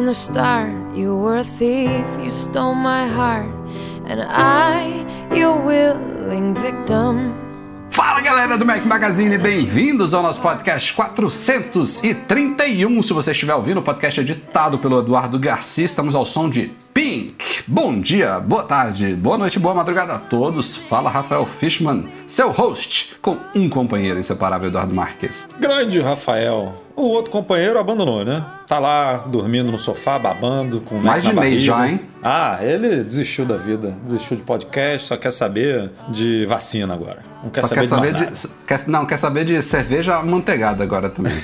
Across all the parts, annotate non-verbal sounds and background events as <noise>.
From the start, you were a thief, you stole my heart, and I, your willing victim. Fala galera do Mac Magazine, bem-vindos ao nosso podcast 431. Se você estiver ouvindo, o podcast é editado pelo Eduardo Garcia. Estamos ao som de Pink. Bom dia, boa tarde, boa noite, boa madrugada a todos. Fala Rafael Fishman, seu host, com um companheiro inseparável, Eduardo Marques. Grande Rafael. O outro companheiro abandonou, né? Tá lá dormindo no sofá, babando, com Mais de mês já, hein? Ah, ele desistiu da vida, desistiu de podcast, só quer saber de vacina agora. Não quer Só saber, quer de, saber de, quer- não, quer saber de cerveja amanteigada agora também. <laughs>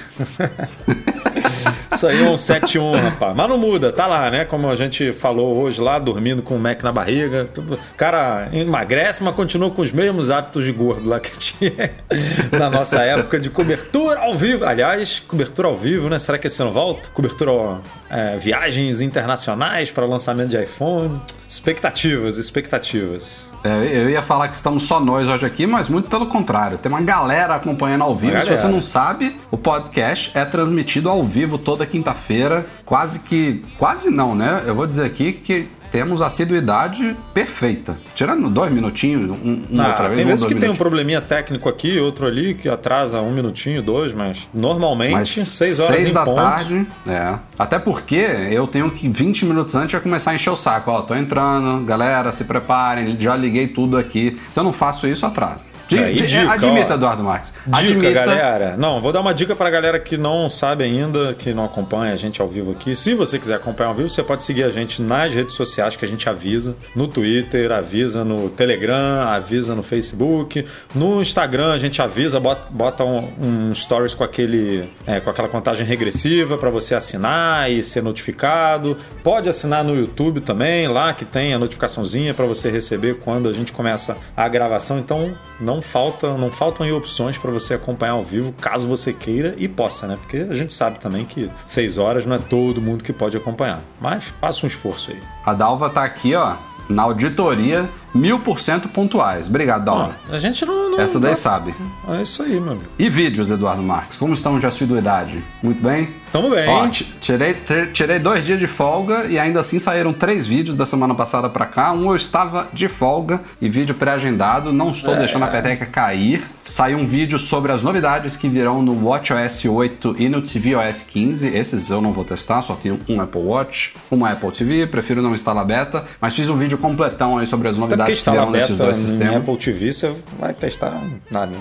É um 7-1, rapaz. Mas não muda, tá lá, né? Como a gente falou hoje lá, dormindo com o Mac na barriga. O cara emagrece, mas continua com os mesmos hábitos de gordo lá que tinha <laughs> na nossa época de cobertura ao vivo. Aliás, cobertura ao vivo, né? Será que esse ano volta? Cobertura, ó, é, viagens internacionais para lançamento de iPhone. Expectativas, expectativas. É, eu ia falar que estamos só nós hoje aqui, mas muito pelo contrário. Tem uma galera acompanhando ao vivo. Se você não sabe, o podcast é transmitido ao vivo toda quinta-feira. Quase que. Quase não, né? Eu vou dizer aqui que temos assiduidade perfeita. Tirando dois minutinhos, um, Ah, outra vez. tem vezes que tem um probleminha técnico aqui, outro ali, que atrasa um minutinho, dois, mas normalmente Mas seis horas seis em da ponto. tarde, é. Até porque eu tenho que 20 minutos antes já começar a encher o saco. Ó, tô entrando, galera, se preparem, já liguei tudo aqui. Se eu não faço isso, atrasa. Di- É, e di- dica, admita, ó. Eduardo Marques. Dica, admita, galera. Não, vou dar uma dica pra galera que não sabe ainda, que não acompanha a gente ao vivo aqui. Se você quiser acompanhar ao vivo, você pode seguir a gente nas redes sociais que a gente avisa. No Twitter, avisa no Telegram, avisa no Facebook. No Instagram, a gente avisa, bota, bota um, um stories com, aquele, é, com aquela contagem regressiva pra você assinar e ser notificado. Pode assinar no YouTube também, lá que tem a notificaçãozinha pra você receber quando a gente começa a gravação. Então, não não faltam aí opções para você acompanhar ao vivo, caso você queira e possa, né? Porque a gente sabe também que seis horas não é todo mundo que pode acompanhar. Mas faça um esforço aí. A Dalva tá aqui, ó, na auditoria, mil por cento pontuais. Obrigado, Dalva. A gente não. não Essa daí não- sabe. É isso aí, meu amigo. E vídeos, Eduardo Marques? Como estamos de assiduidade? Muito bem? Tamo bem. Ó, ti- tirei, tirei dois dias de folga e ainda assim saíram três vídeos da semana passada pra cá. Um eu estava de folga e vídeo pré-agendado. Não estou É. deixando a peteca cair. Saiu um vídeo sobre as novidades que virão no WatchOS 8 e no tvOS 15. Esses eu não vou testar, só tenho um Apple Watch, uma Apple TV. Prefiro não instalar beta, mas fiz um vídeo completão aí sobre as novidades que instalar virão nesses beta dois em sistemas. Apple TV, você vai testar nada.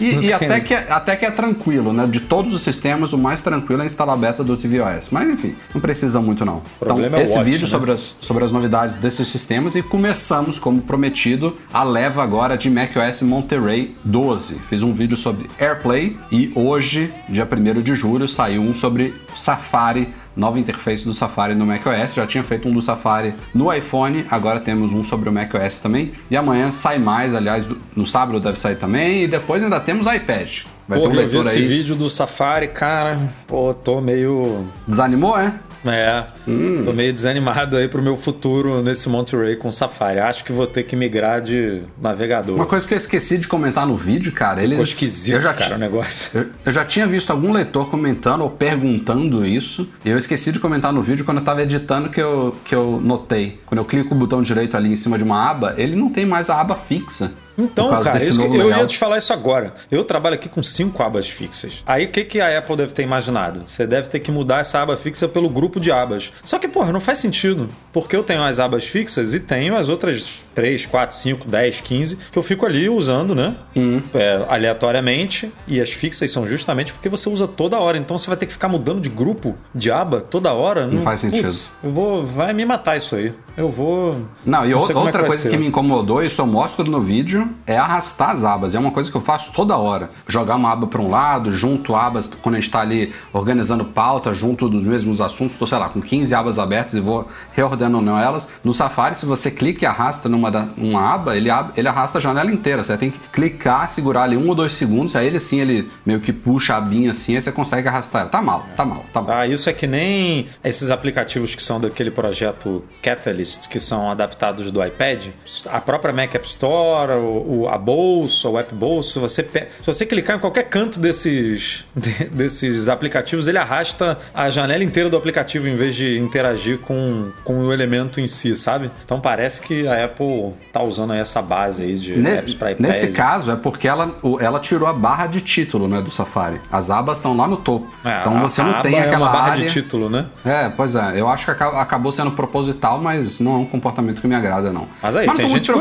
E, <laughs> e até, que, é- até que é tranquilo, né? De todos os sistemas, o mais tranquilo é instalar a beta do tvOS. Mas enfim, não precisa muito não. problema então, é o esse Watch, vídeo né? sobre, as, sobre as novidades desses sistemas e começamos, como prometido, a leva agora de macOS Monterey 12. Fiz um vídeo sobre AirPlay e hoje, dia 1 de julho, saiu um sobre Safari nova interface do Safari no macOS. Já tinha feito um do Safari no iPhone, agora temos um sobre o macOS também. E amanhã sai mais, aliás, no sábado deve sair também. E depois ainda temos iPad. Vai Pô, ter um eu vi esse aí. vídeo do Safari, cara. Pô, tô meio. Desanimou, é? É, Hum. tô meio desanimado aí pro meu futuro nesse Monterey com Safari. Acho que vou ter que migrar de navegador. Uma coisa que eu esqueci de comentar no vídeo, cara, eles. Ficou esquisito, eu já cara, o negócio. Eu, eu já tinha visto algum leitor comentando ou perguntando isso, e eu esqueci de comentar no vídeo quando eu tava editando que eu, que eu notei. Quando eu clico o botão direito ali em cima de uma aba, ele não tem mais a aba fixa. Então, cara, isso eu ia te falar isso agora. Eu trabalho aqui com cinco abas fixas. Aí o que, que a Apple deve ter imaginado? Você deve ter que mudar essa aba fixa pelo grupo de abas. Só que, porra, não faz sentido. Porque eu tenho as abas fixas e tenho as outras 3, 4, 5, 10, 15 que eu fico ali usando, né? Uhum. É, aleatoriamente. E as fixas são justamente porque você usa toda hora. Então você vai ter que ficar mudando de grupo, de aba, toda hora. Não, faz sentido. Putz, eu vou. Vai me matar isso aí. Eu vou. Não, e não ou- sei como é outra vai coisa que me incomodou, isso eu mostro no vídeo, é arrastar as abas. É uma coisa que eu faço toda hora. Jogar uma aba para um lado, junto abas quando a gente está ali organizando pauta, junto dos mesmos assuntos. Estou, sei lá, com 15 abas abertas e vou reordenando elas. No Safari, se você clica e arrasta numa da, uma aba, ele, ele arrasta a janela inteira. Você tem que clicar, segurar ali um ou dois segundos, aí ele sim, ele meio que puxa a abinha assim, aí você consegue arrastar. Tá mal, tá mal, tá mal. Ah, isso é que nem esses aplicativos que são daquele projeto Catalyst, que são adaptados do iPad. A própria Mac App Store, o, o a bolsa, o App Bolsa, você, se você clicar em qualquer canto desses, de, desses aplicativos, ele arrasta a janela inteira do aplicativo em vez de interagir com, com o elemento em si, sabe? Então parece que a Apple tá usando essa base aí de Ne apps para iPad. Nesse caso, é porque ela, ela tirou a barra de título né, do Safari. As abas estão lá no topo. É, então você a não tem é aquela uma barra área... de título, né? É, pois é. Eu acho que aca- acabou sendo proposital, mas não é um comportamento que me agrada, não. Mas aí, não tem gente ó,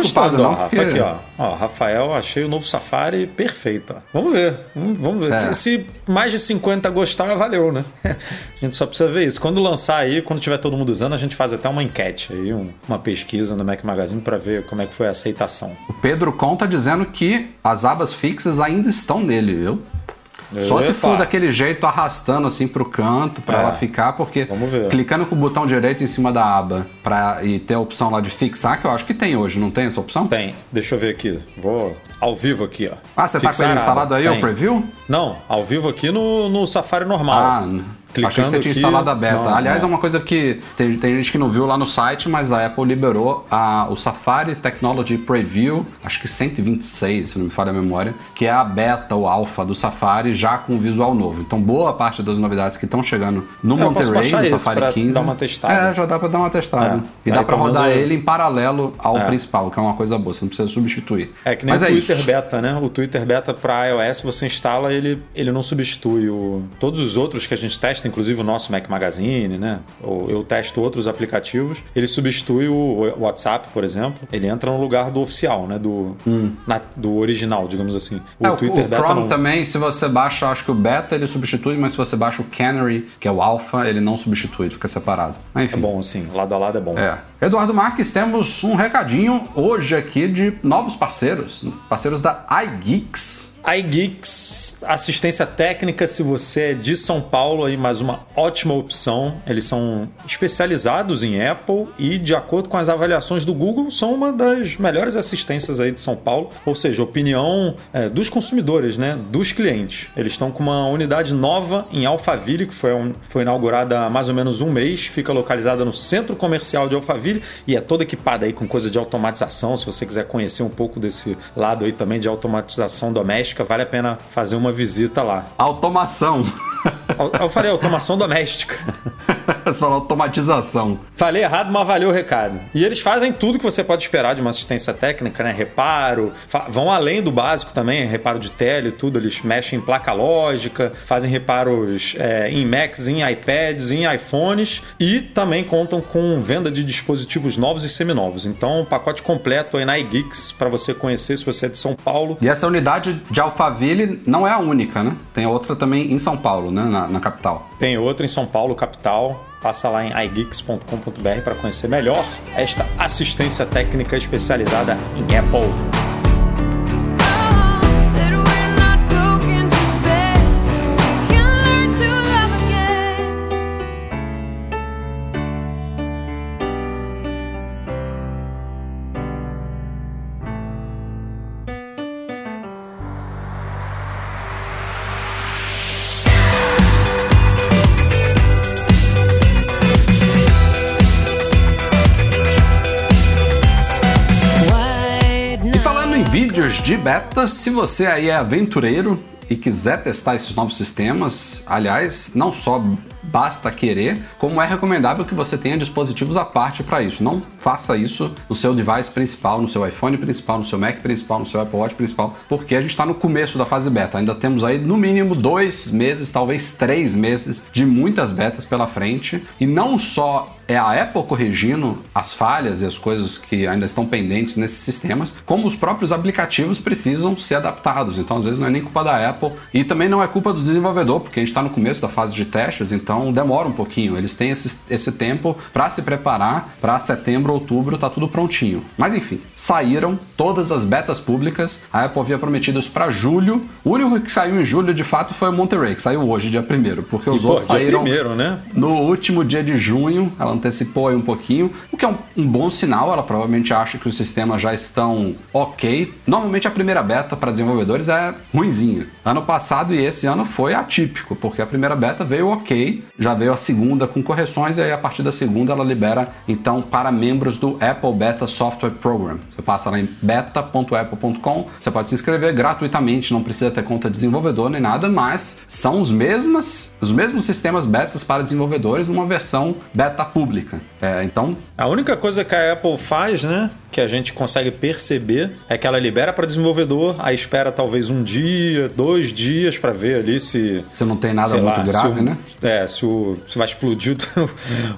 não, Rafa, porque- aqui, ó. Ó, Rafael, achei o novo Safari perfeito, ó. Vamos ver, vamos, ver. É. Se, se mais de 50 gostar, valeu, né? <laughs> A gente só precisa ver isso. Quando lançar aí, quando tiver todo mundo usando, a gente faz até uma enquete aí, um- uma pesquisa no Mac Magazine para ver como é que foi a aceitação. O Pedro conta dizendo que as abas fixas ainda estão nele. Eu Só se for daquele jeito arrastando assim pro canto pra É. ela ficar, porque Vamos ver. clicando com o botão direito em cima da aba pra, e ter a opção lá de fixar, que eu acho que tem hoje, não tem essa opção? Tem, deixa eu ver aqui. Vou ao vivo aqui, ó. Ah, você tá com Fixar ele instalado aí, o Tem. preview? Não, ao vivo aqui no, no Safari normal. Ah, achei que você tinha aqui- instalado a beta. Não, Aliás, não. é uma coisa que tem, tem gente que não viu lá no site, mas a Apple liberou a, o Safari Technology Preview, acho que 126, se não me falha a memória, que é a beta ou alfa do Safari já com visual novo. Então, boa parte das novidades que estão chegando no eu Monterey, no Safari pra 15. dar uma testada. É, já dá pra dar uma testada. É. E dá Aí, pra pelo rodar eu- ele em paralelo ao É. principal, que é uma coisa boa, você não precisa substituir. É que nem Mas o é Twitter isso. Beta, né? O Twitter Beta para iOS, você instala, ele, ele não substitui o, todos os outros que a gente testa, inclusive o nosso Mac Magazine, né? Ou eu testo outros aplicativos. Ele substitui o WhatsApp, por exemplo. Ele entra no lugar do oficial, né? Do, na- do original, digamos assim. O É, o, Twitter o Beta Chrome não. também, se você baixa, acho que o Beta ele substitui, mas se você baixa o Canary, que é o Alpha, ele não substitui, ele fica separado. Mas, enfim. É bom, assim, lado a lado é bom. É. Eduardo Marques, temos um recadinho hoje aqui de novos parceiros, parceiros da iGeeks. iGeeks, assistência técnica, se você é de São Paulo, aí mais uma ótima opção. Eles são especializados em Apple e, de acordo com as avaliações do Google, são uma das melhores assistências aí de São Paulo. Ou seja, opinião é, dos consumidores, né? Dos clientes. Eles estão com uma unidade nova em Alphaville, que foi, um- foi inaugurada há mais ou menos um mês. Fica localizada no centro comercial de Alphaville e é toda equipada aí com coisa de automatização. Se você quiser conhecer um pouco desse lado aí também de automatização doméstica, vale a pena fazer uma visita lá. Automação. Eu falei automação doméstica. <laughs> Você falou automatização. Falei errado, mas valeu o recado. E eles fazem tudo que você pode esperar de uma assistência técnica, né? Reparo, vão além do básico também, reparo de tele e tudo. Eles mexem em placa lógica, fazem reparos é, em Macs, em iPads, em iPhones e também contam com venda de dispositivos novos e seminovos. Então, um pacote completo aí na iGeeks para você conhecer se você é de São Paulo. E essa unidade de Alphaville não é a única, né? Tem outra também em São Paulo, né? Na, na capital. Tem outra em São Paulo, capital. Passa lá em igeeks.com.br para conhecer melhor esta assistência técnica especializada em Apple. De beta, se você aí é aventureiro e quiser testar esses novos sistemas, aliás, não só basta querer, como é recomendável que você tenha dispositivos à parte para isso. Não faça isso no seu device principal, no seu iPhone principal, no seu Mac principal, no seu Apple Watch principal, porque a gente está no começo da fase beta. Ainda temos aí no mínimo dois meses, talvez três meses de muitas betas pela frente. E não só é a Apple corrigindo as falhas e as coisas que ainda estão pendentes nesses sistemas, como os próprios aplicativos precisam ser adaptados. Então, às vezes, não é nem culpa da Apple. E também não é culpa do desenvolvedor, porque a gente está no começo da fase de testes, então demora um pouquinho. Eles têm esse, esse tempo para se preparar para setembro, outubro, tá tudo prontinho. Mas enfim, saíram todas as betas públicas. A Apple havia prometido isso para julho. O único que saiu em julho, de fato, foi o Monterey, que saiu hoje, dia 1 porque os E, pô, outros dia saíram primeiro, né? no último dia de junho. Ela antecipou aí um pouquinho, o que é um, um bom sinal. Ela provavelmente acha que os sistemas já estão ok. Normalmente a primeira beta para desenvolvedores é ruinzinha. Ano passado e esse ano foi atípico, porque a primeira beta veio ok, já veio a segunda com correções e aí a partir da segunda ela libera então para membros do Apple Beta Software Program. Você passa lá em beta.apple.com, você pode se inscrever gratuitamente, não precisa ter conta de desenvolvedor nem nada, mas são os mesmos, os mesmos sistemas betas para desenvolvedores numa versão beta pública. É, então A única coisa que a Apple faz, né, que a gente consegue perceber, é que ela libera para desenvolvedor, aí espera talvez um dia, dois dias para ver ali se. você não tem nada muito lá, grave, se o- né? É, se, o, se vai explodir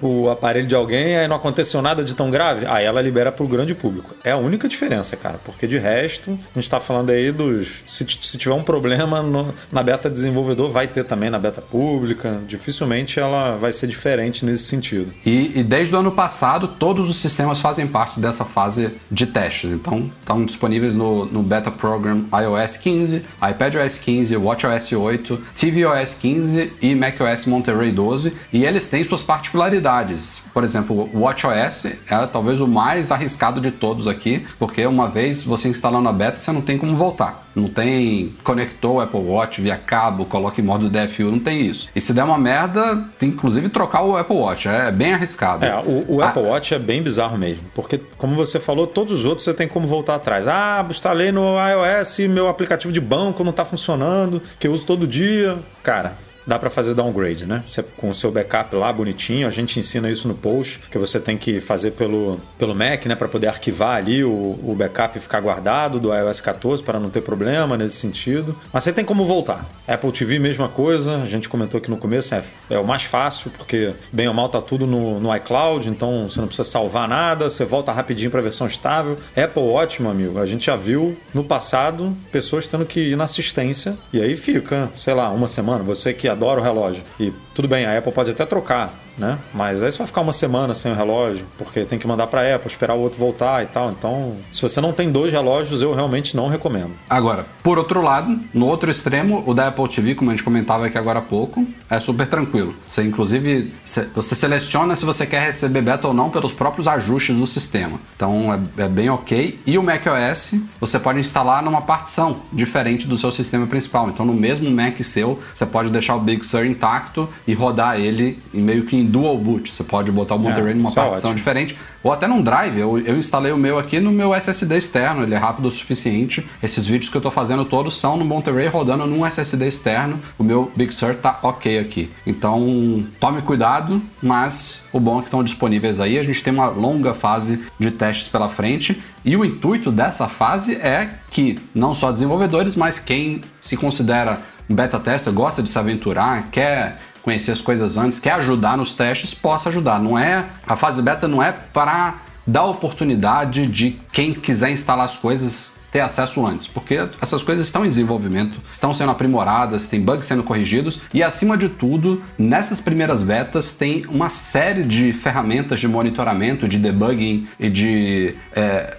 o, <laughs> o aparelho de alguém, aí não aconteceu nada de tão grave, aí ela libera para o grande público. É a única diferença, cara, porque de resto, a gente tá falando aí dos. Se, se tiver um problema no- na beta desenvolvedor, vai ter também na beta pública. Dificilmente ela vai ser diferente nesse sentido. E, e desde o ano passado, todos os sistemas fazem parte dessa fase de testes. Então, estão disponíveis no, no Beta Program iOS 15, iPadOS 15, WatchOS 8, tvOS 15 e macOS Monterey 12. E eles têm suas particularidades. Por exemplo, o WatchOS é talvez o mais arriscado de todos aqui, porque uma vez você instalando a beta, você não tem como voltar. Não tem conector o Apple Watch via cabo, coloca em modo DFU, não tem isso. E se der uma merda, tem inclusive trocar o Apple Watch. É bem arriscado. É, o, o Ah, Apple Watch é bem bizarro mesmo. Porque, como você falou, todos os outros você tem como voltar atrás. Ah, instalei no iOS meu aplicativo de banco não tá funcionando, que eu uso todo dia. Cara. Dá para fazer downgrade, né? Você, com o seu backup lá bonitinho, a gente ensina isso no post, que você tem que fazer pelo, pelo Mac, né? Para poder arquivar ali o, o backup e ficar guardado do iOS 14 para não ter problema nesse sentido. Mas você tem como voltar. Apple TV, mesma coisa, a gente comentou aqui no começo, é, é o mais fácil, porque bem ou mal tá tudo no, no iCloud, então você não precisa salvar nada, você volta rapidinho para a versão estável. Apple meu amigo, a gente já viu no passado pessoas tendo que ir na assistência e aí fica, sei lá, uma semana. Você que adora o relógio. E tudo bem, a Apple pode até trocar, né? Mas aí você vai ficar uma semana sem o relógio, porque tem que mandar para Apple, esperar o outro voltar e tal. Então, se você não tem dois relógios, eu realmente não recomendo. Agora, por outro lado, no outro extremo, o da Apple TV, como a gente comentava aqui agora há pouco, é super tranquilo. Você, inclusive, você seleciona se você quer receber beta ou não pelos próprios ajustes do sistema. Então, é, é bem ok. E o macOS, você pode instalar numa partição diferente do seu sistema principal. Então, no mesmo Mac seu, você pode deixar o Big Sur intacto e rodar ele em meio que em dual boot. Você pode botar o Monterey numa isso é partição ótimo. diferente, ou até num drive. Eu, eu instalei o meu aqui no meu SSD externo, ele é rápido o suficiente. Esses vídeos que eu tô fazendo todos são no Monterey rodando num SSD externo. O meu Big Sur tá ok aqui. Então, tome cuidado, mas o bom é que estão disponíveis aí. A gente tem uma longa fase de testes pela frente. E o intuito dessa fase é que não só desenvolvedores, mas quem se considera um beta tester, gosta de se aventurar, quer conhecer as coisas antes, quer ajudar nos testes, possa ajudar. Não é a fase beta não é para dar oportunidade de quem quiser instalar as coisas ter acesso antes, porque essas coisas estão em desenvolvimento, estão sendo aprimoradas, tem bugs sendo corrigidos e acima de tudo, nessas primeiras betas tem uma série de ferramentas de monitoramento, de debugging e de é,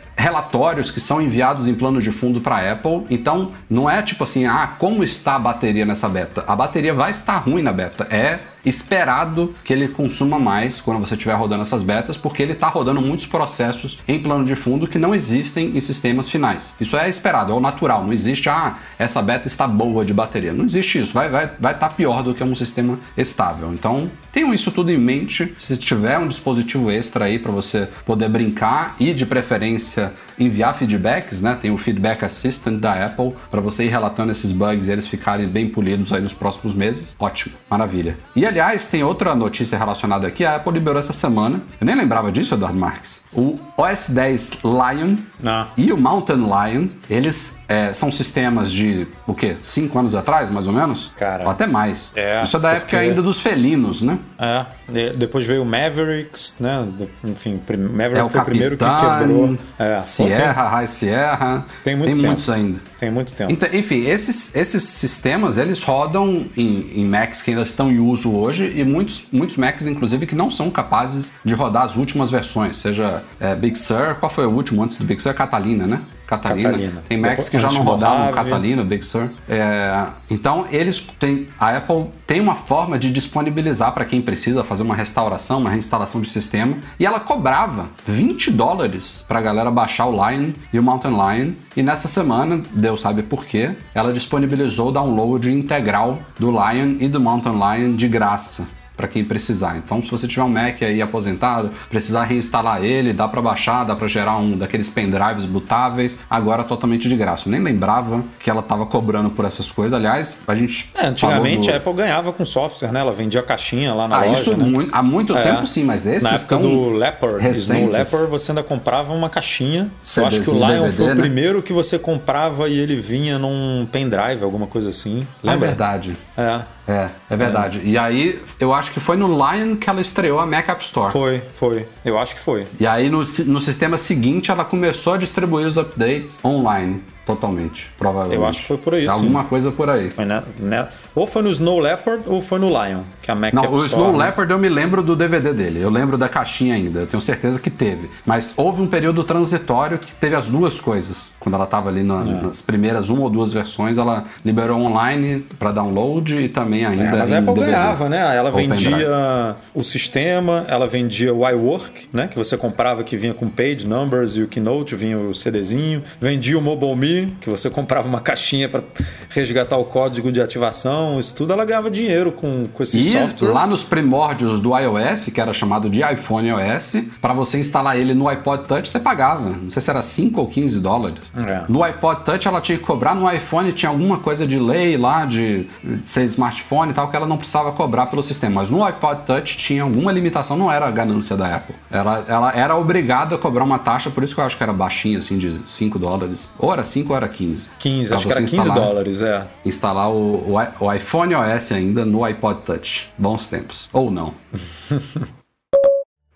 relatórios que são enviados em plano de fundo para Apple. Então, não é tipo assim, ah, como está a bateria nessa beta? A bateria vai estar ruim na beta. É esperado que ele consuma mais quando você estiver rodando essas betas, porque ele está rodando muitos processos em plano de fundo que não existem em sistemas finais. Isso é esperado, é o natural. Não existe, ah, essa beta está boa de bateria. Não existe isso. Vai estar vai, vai tá pior do que um sistema estável. Então, tenham isso tudo em mente. Se tiver um dispositivo extra aí para você poder brincar e, de preferência, enviar feedbacks, né? Tem o Feedback Assistant da Apple para você ir relatando esses bugs e eles ficarem bem polidos aí nos próximos meses. Ótimo, maravilha. E aliás, tem outra notícia relacionada aqui. A Apple liberou essa semana. Eu nem lembrava disso, Eduardo Marques. O OS 10 Lion Ah. e o Mountain Lion, eles é, são sistemas de, o quê? Cinco anos atrás, mais ou menos? Cara. Ou até mais. É, Isso é da porque- época ainda dos felinos, né? É, de- depois veio o Mavericks, né? Enfim, Maverick É o foi o primeiro que quebrou. É, pô, Sierra, High Sierra. Tem muito tempo. muitos ainda. Tem, tem muito tempo. Então, enfim, esses, esses sistemas, eles rodam em, em Macs que ainda estão em uso hoje e muitos, muitos Macs, inclusive, que não são capazes de rodar as últimas versões, seja é, Big Sur, qual foi o último antes do Big Sur? Catalina, né? Catalina. Catalina. Tem Macs Depois- que já não rodavam Mojave. Catalina, Big Sur. É, então, eles têm. A Apple tem uma forma de disponibilizar para quem precisa fazer uma restauração, uma reinstalação de sistema. E ela cobrava 20 dólares para a galera baixar o Lion e o Mountain Lion. E nessa semana, Deus sabe por quê, ela disponibilizou o download integral do Lion e do Mountain Lion de graça para quem precisar. Então, se você tiver um Mac aí aposentado, precisar reinstalar ele, dá para baixar, dá para gerar um daqueles pendrives botáveis, agora totalmente de graça. Eu nem lembrava que ela tava cobrando por essas coisas. Aliás, a gente É, antigamente falou a Apple ganhava com software, né? Ela vendia caixinha lá na Ah, loja. isso né? muito- há muito É. tempo sim, mas esses Na época do Leopard, recentes. Leopard, você ainda comprava uma caixinha. Eu acho que o Lion foi o DVD, né? primeiro que você comprava e ele vinha num pendrive, alguma coisa assim. É Lembra? verdade. É. É, é verdade. E aí, eu acho que foi no Lion que ela estreou a Mac App Store. Foi, foi. Eu acho que foi. E aí, no, no sistema seguinte, ela começou a distribuir os updates online, totalmente, provavelmente. Eu acho que foi por aí, sim. Alguma coisa por aí. Foi né, né? Ou foi no Snow Leopard ou foi no Lion, que é a Mac Não, App o Store, Snow né? Leopard eu me lembro do DVD dele. Eu lembro da caixinha ainda. Eu tenho certeza que teve. Mas houve um período transitório que teve as duas coisas. Quando ela estava ali na- É. nas primeiras uma ou duas versões, ela liberou online para download e também ainda. É, mas a Apple DVD. ganhava, né? Ela pendrive. vendia o sistema, ela vendia o iWork, né? Que você comprava que vinha com page numbers e o Keynote, vinha o CDzinho. Vendia o Mobile Me, que você comprava uma caixinha para resgatar o código de ativação. Isso tudo ela ganhava dinheiro com, com esses E softwares. lá nos primórdios do iOS, que era chamado de iPhone OS, para você instalar ele no iPod Touch, você pagava. Não sei se era 5 ou 15 dólares. É. No iPod Touch ela tinha que cobrar, no iPhone tinha alguma coisa de lei lá, de ser smartphone e tal, que ela não precisava cobrar pelo sistema. Mas no iPod Touch tinha alguma limitação, não era a ganância da Apple. Ela, ela era obrigada a cobrar uma taxa, por isso que eu acho que era baixinho, assim, de 5 dólares. Ou era 5 ou era 15. 15, Pra acho que era 15 instalar- dólares, é. instalar o, o o iPhone OS ainda no iPod Touch. Bons tempos. Ou não. <laughs>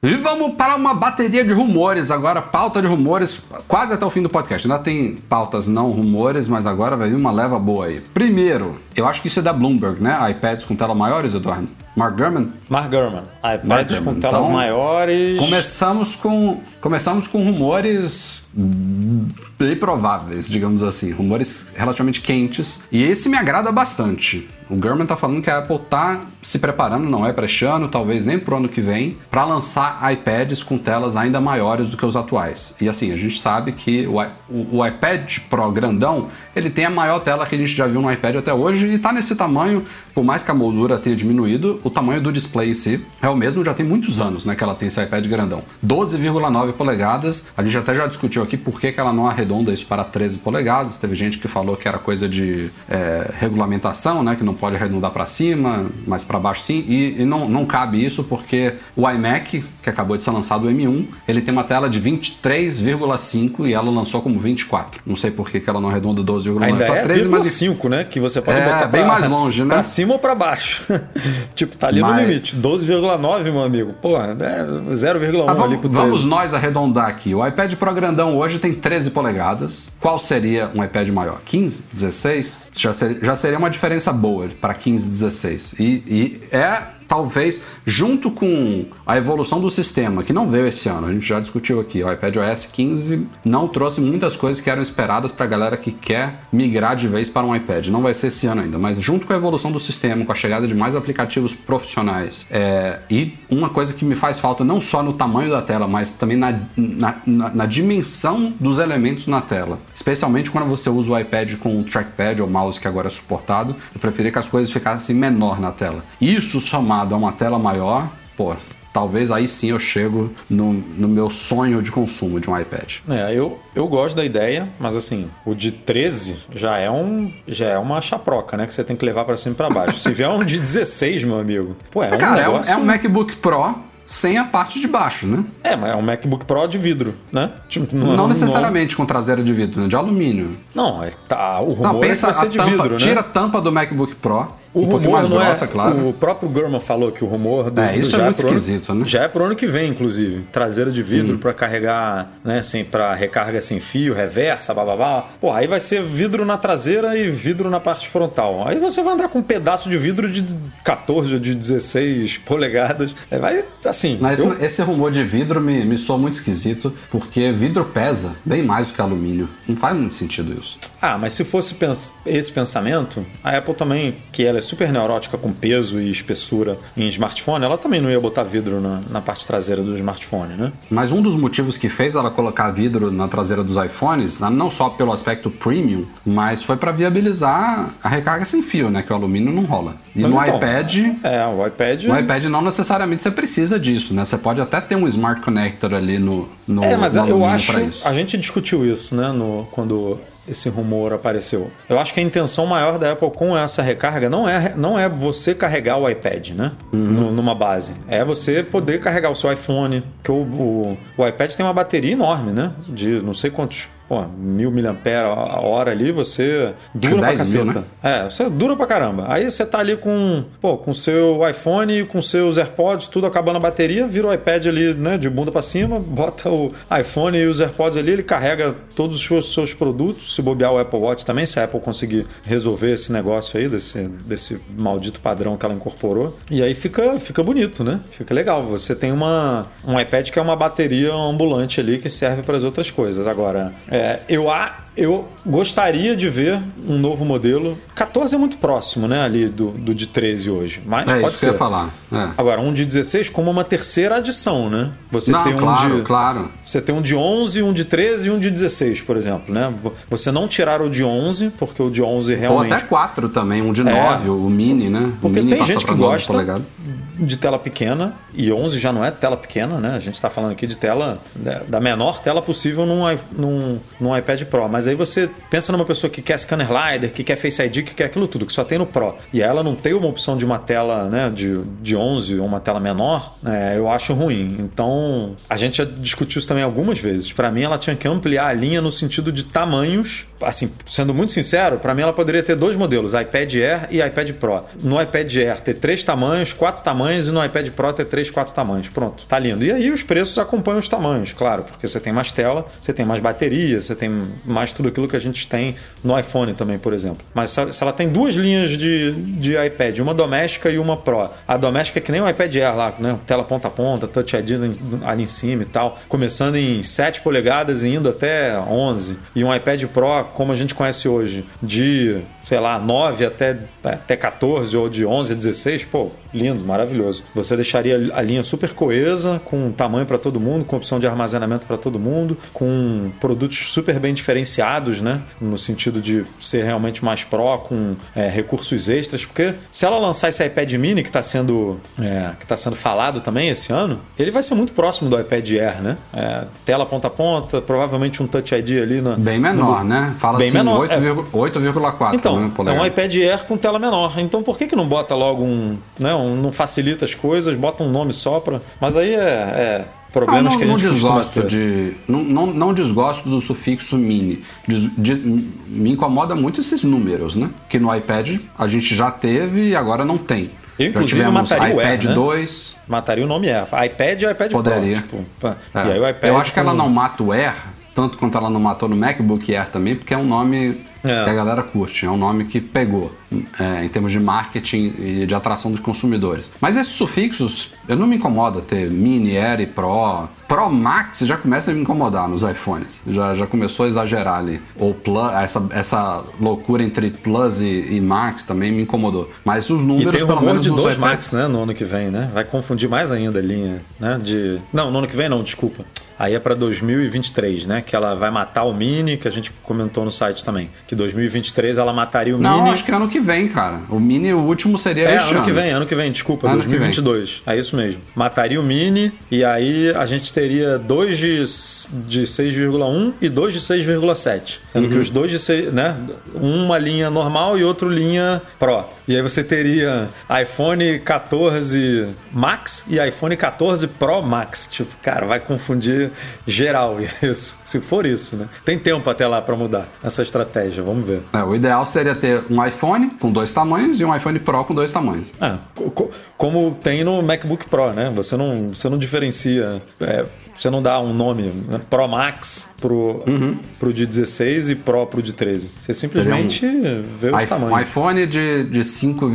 E vamos para uma bateria de rumores agora, pauta de rumores, quase até o fim do podcast. Ainda tem pautas não rumores, mas agora vai vir uma leva boa aí. Primeiro, eu acho que isso é da Bloomberg, né? iPads com tela maiores, Eduardo. Mark Gurman. Mark Gurman, iPads Mark Gurman. com telas Então, maiores. Começamos com começamos com rumores bem prováveis, digamos assim, rumores relativamente quentes. E esse me agrada bastante. O Gurman tá falando que a Apple tá se preparando, não é para este ano, talvez nem pro ano que vem, para lançar iPads com telas ainda maiores do que os atuais. E assim, a gente sabe que o, o- o iPad Pro grandão, ele tem a maior tela que a gente já viu no iPad até hoje e tá nesse tamanho, por mais que a moldura tenha diminuído, o tamanho do display em si é o mesmo, já tem muitos anos, né, que ela tem esse iPad grandão. 12,9 polegadas. A gente até já discutiu aqui por que, que ela não arredonda isso para 13 polegadas. Teve gente que falou que era coisa de é, regulamentação, né, que não pode arredondar para cima, mas para baixo sim. E, e não, não cabe isso porque o iMac, que acabou de ser lançado o M1, ele tem uma tela de 23,5 e ela lançou como 24. Não sei por que, que ela não arredonda 12,9 Ainda para é 13, mas 5, né? Que você pode É, botar bem pra, mais longe, né? Pra cima ou pra baixo. <laughs> tipo, tá ali no Mas- limite. 12,9, meu amigo. Porra, é 0,1 Ah, ali pro 13. vamos nós arredondar aqui. O iPad Pro grandão hoje tem 13 polegadas. Qual seria um iPad maior? 15? 16? Já, ser- já seria uma diferença boa para 15 e 16. E, e é talvez junto com a evolução do sistema, que não veio esse ano, a gente já discutiu aqui, o iPad OS 15 não trouxe muitas coisas que eram esperadas para a galera que quer migrar de vez para um iPad. Não vai ser esse ano ainda, mas junto com a evolução do sistema, com a chegada de mais aplicativos profissionais é, e uma coisa que me faz falta não só no tamanho da tela, mas também na, na, na- na dimensão dos elementos na tela. Especialmente quando você usa o iPad com o trackpad ou mouse que agora é suportado, eu preferia que as coisas ficassem menor na tela. Isso somado a uma tela maior, pô, talvez aí sim eu chego no, no meu sonho de consumo de um iPad. É, eu, eu gosto da ideia, mas assim, o de 13 já é um já é uma chaproca, né? Que você tem que levar pra cima e pra baixo. Se vier um de 16, meu amigo, pô, é um Cara, é um- negócio... é um MacBook Pro sem a parte de baixo, né? É, mas é um MacBook Pro de vidro, né? Tipo, Não, é um- necessariamente com traseira de vidro, né? De alumínio. Não, é, tá, o rumor Não, é que pensa vai ser a de tampa, vidro, né? tira a tampa do MacBook Pro, O um pouquinho mais não grossa, é, claro. O próprio Gurman falou que o rumor do, É, do isso já é muito pro ano- esquisito, né? Já é pro ano que vem, inclusive. Traseira de vidro pra carregar, né, assim, para recarga sem fio, reversa, blá. Pô, aí vai ser vidro na traseira e vidro na parte frontal. Aí você vai andar com um pedaço de vidro de 14 ou de 16 polegadas. É, vai, assim... Mas eu- esse rumor de vidro me, me soa muito esquisito, porque vidro pesa bem mais do que alumínio. Não faz muito sentido isso. Ah, mas se fosse pens- esse pensamento, a Apple também, que ela é super neurótica com peso e espessura em smartphone, ela também não ia botar vidro na, na parte traseira do smartphone, né? Mas um dos motivos que fez ela colocar vidro na traseira dos iPhones, não só pelo aspecto premium, mas foi para viabilizar a recarga sem fio, né? Que o alumínio não rola. E Mas no então, iPad. É, o iPad. No iPad não necessariamente você precisa disso, né? Você pode até ter um Smart Connector ali no, no, É, mas no eu acho. A gente discutiu isso, né, no, quando esse rumor apareceu. Eu acho que a intenção maior da Apple com essa recarga não é, não é você carregar o iPad, né? Uhum. No- numa base. É você poder carregar o seu iPhone. Que o, o, o iPad tem uma bateria enorme, né? De não sei quantos. Pô, mil miliampere a hora ali, você dura pra 10 mil, caceta. né? É, você dura pra caramba. Aí você tá ali com, pô, com seu iPhone, com seus AirPods, tudo acabando a bateria, vira o iPad ali, né, de bunda pra cima, <laughs> bota o iPhone e os AirPods ali, ele carrega todos os seus, seus produtos, se bobear o Apple Watch também, se a Apple conseguir resolver esse negócio aí, desse, desse maldito padrão que ela incorporou. E aí fica, fica bonito, né? Fica legal. Você tem uma, um iPad que é uma bateria ambulante ali que serve para as outras coisas. Agora, é, eu a eu gostaria de ver um novo modelo. 14 é muito próximo, né, ali do, do de 13 hoje. Mas É pode ser. falar. É. Agora, um de 16 como uma terceira adição, né? Você Não, tem um claro, de claro. você tem um de 11, um de 13 e um de 16, por exemplo, né? Você não tirar o de 11, porque o de 11 Ou realmente até quatro também, um de 9, o mini, né? Porque mini tem gente que 9 gosta. De tela pequena e 11 já não é tela pequena, né? A gente está falando aqui de tela da- da menor tela possível num, num, num iPad Pro. Mas aí você pensa numa pessoa que quer scanner LiDAR, que quer Face ID, que quer aquilo tudo, que só tem no Pro. E ela não tem uma opção de uma tela né, de, de 11 ou uma tela menor, é, eu acho ruim. Então, a gente já discutiu isso também algumas vezes. Para mim, ela tinha que ampliar a linha no sentido de tamanhos. Assim, sendo muito sincero, para mim ela poderia ter dois modelos, iPad Air e iPad Pro. No iPad Air ter três tamanhos, quatro tamanhos, e no iPad Pro ter três, quatro tamanhos. Pronto, tá lindo. E aí os preços acompanham os tamanhos, claro, porque você tem mais tela, você tem mais bateria, você tem mais tudo aquilo que a gente tem no iPhone também, por exemplo. Mas se ela tem duas linhas de, de iPad, uma doméstica e uma Pro. A doméstica é que nem o iPad Air lá, né? Tela ponta a ponta, Touch ID ali em cima e tal. Começando em 7 polegadas e indo até 11. E um iPad Pro, como a gente conhece hoje, de, sei lá, 9 até, até 14 ou de 11 a 16, pô, lindo, maravilhoso. Você deixaria a linha super coesa, com tamanho para todo mundo, com opção de armazenamento para todo mundo, com produtos super bem diferenciados, né? No sentido de ser realmente mais Pro, com é, recursos extras, porque se ela lançar esse iPad mini que está sendo, é, que tá sendo falado também esse ano, ele vai ser muito próximo do iPad Air, né? É, tela ponta a ponta, provavelmente um Touch ID ali na, Bem menor, né? Fala Bem assim, menor, é. 8,4 8,4 então, né, é um iPad Air com tela menor. Então por que, que não bota logo um, né, um. Não facilita as coisas, bota um nome só pra. Mas aí é. é Ah, problemas não, que a não gente costuma desgosto de. Não, não, não desgosto do sufixo mini. Des- de- me incomoda muito esses números, né? Que no iPad a gente já teve e agora não tem. Eu, Já inclusive, mataria o iPad Air, né? 2. Mataria o nome Air. iPad é iPad Poderia. Pro. Tipo. É. IPad. Eu acho que ela com- não mata o Air, tanto quanto ela não matou no MacBook Air também, porque é um nome É. que a galera curte, é um nome que pegou é, em termos de marketing e de atração dos consumidores. Mas esses sufixos, eu não me incomoda ter Mini, Air e Pro. Pro Max já começa a me incomodar nos iPhones. Já, já começou a exagerar ali. Ou Plus, essa, essa loucura entre Plus e, e Max também me incomodou. Mas os E números, tem o rumor de dois Max, né, no ano que vem, né? Vai confundir mais ainda a linha, né? De... Não, no ano que vem não, desculpa. Aí é pra 2023, né? Que ela vai matar o Mini, que a gente comentou no site também. Que que 2023 ela mataria o Não, Mini. acho que é ano que vem, cara. O Mini, o último seria É, este ano que vem, ano que vem, desculpa, Ano que 2022. É isso mesmo. Mataria o Mini e aí a gente teria dois de, de 6,1 e dois de 6,7. Sendo Uhum. que os dois de 6, né? Uma linha normal e outro linha Pro. E aí você teria iPhone 14 Max e iPhone 14 Pro Max. Tipo, cara, vai confundir geral <laughs> isso. Se for isso, né? Tem tempo até lá pra mudar essa estratégia, vamos ver. É, o ideal seria ter um iPhone com dois tamanhos e um iPhone Pro com dois tamanhos. Co- co- como tem no MacBook Pro, né? Você não, você não diferencia, é, você não dá um nome né? Pro Max pro, pro de 16 e Pro pro de 13. Você simplesmente vê os I- Um tamanhos. iPhone de, de 5,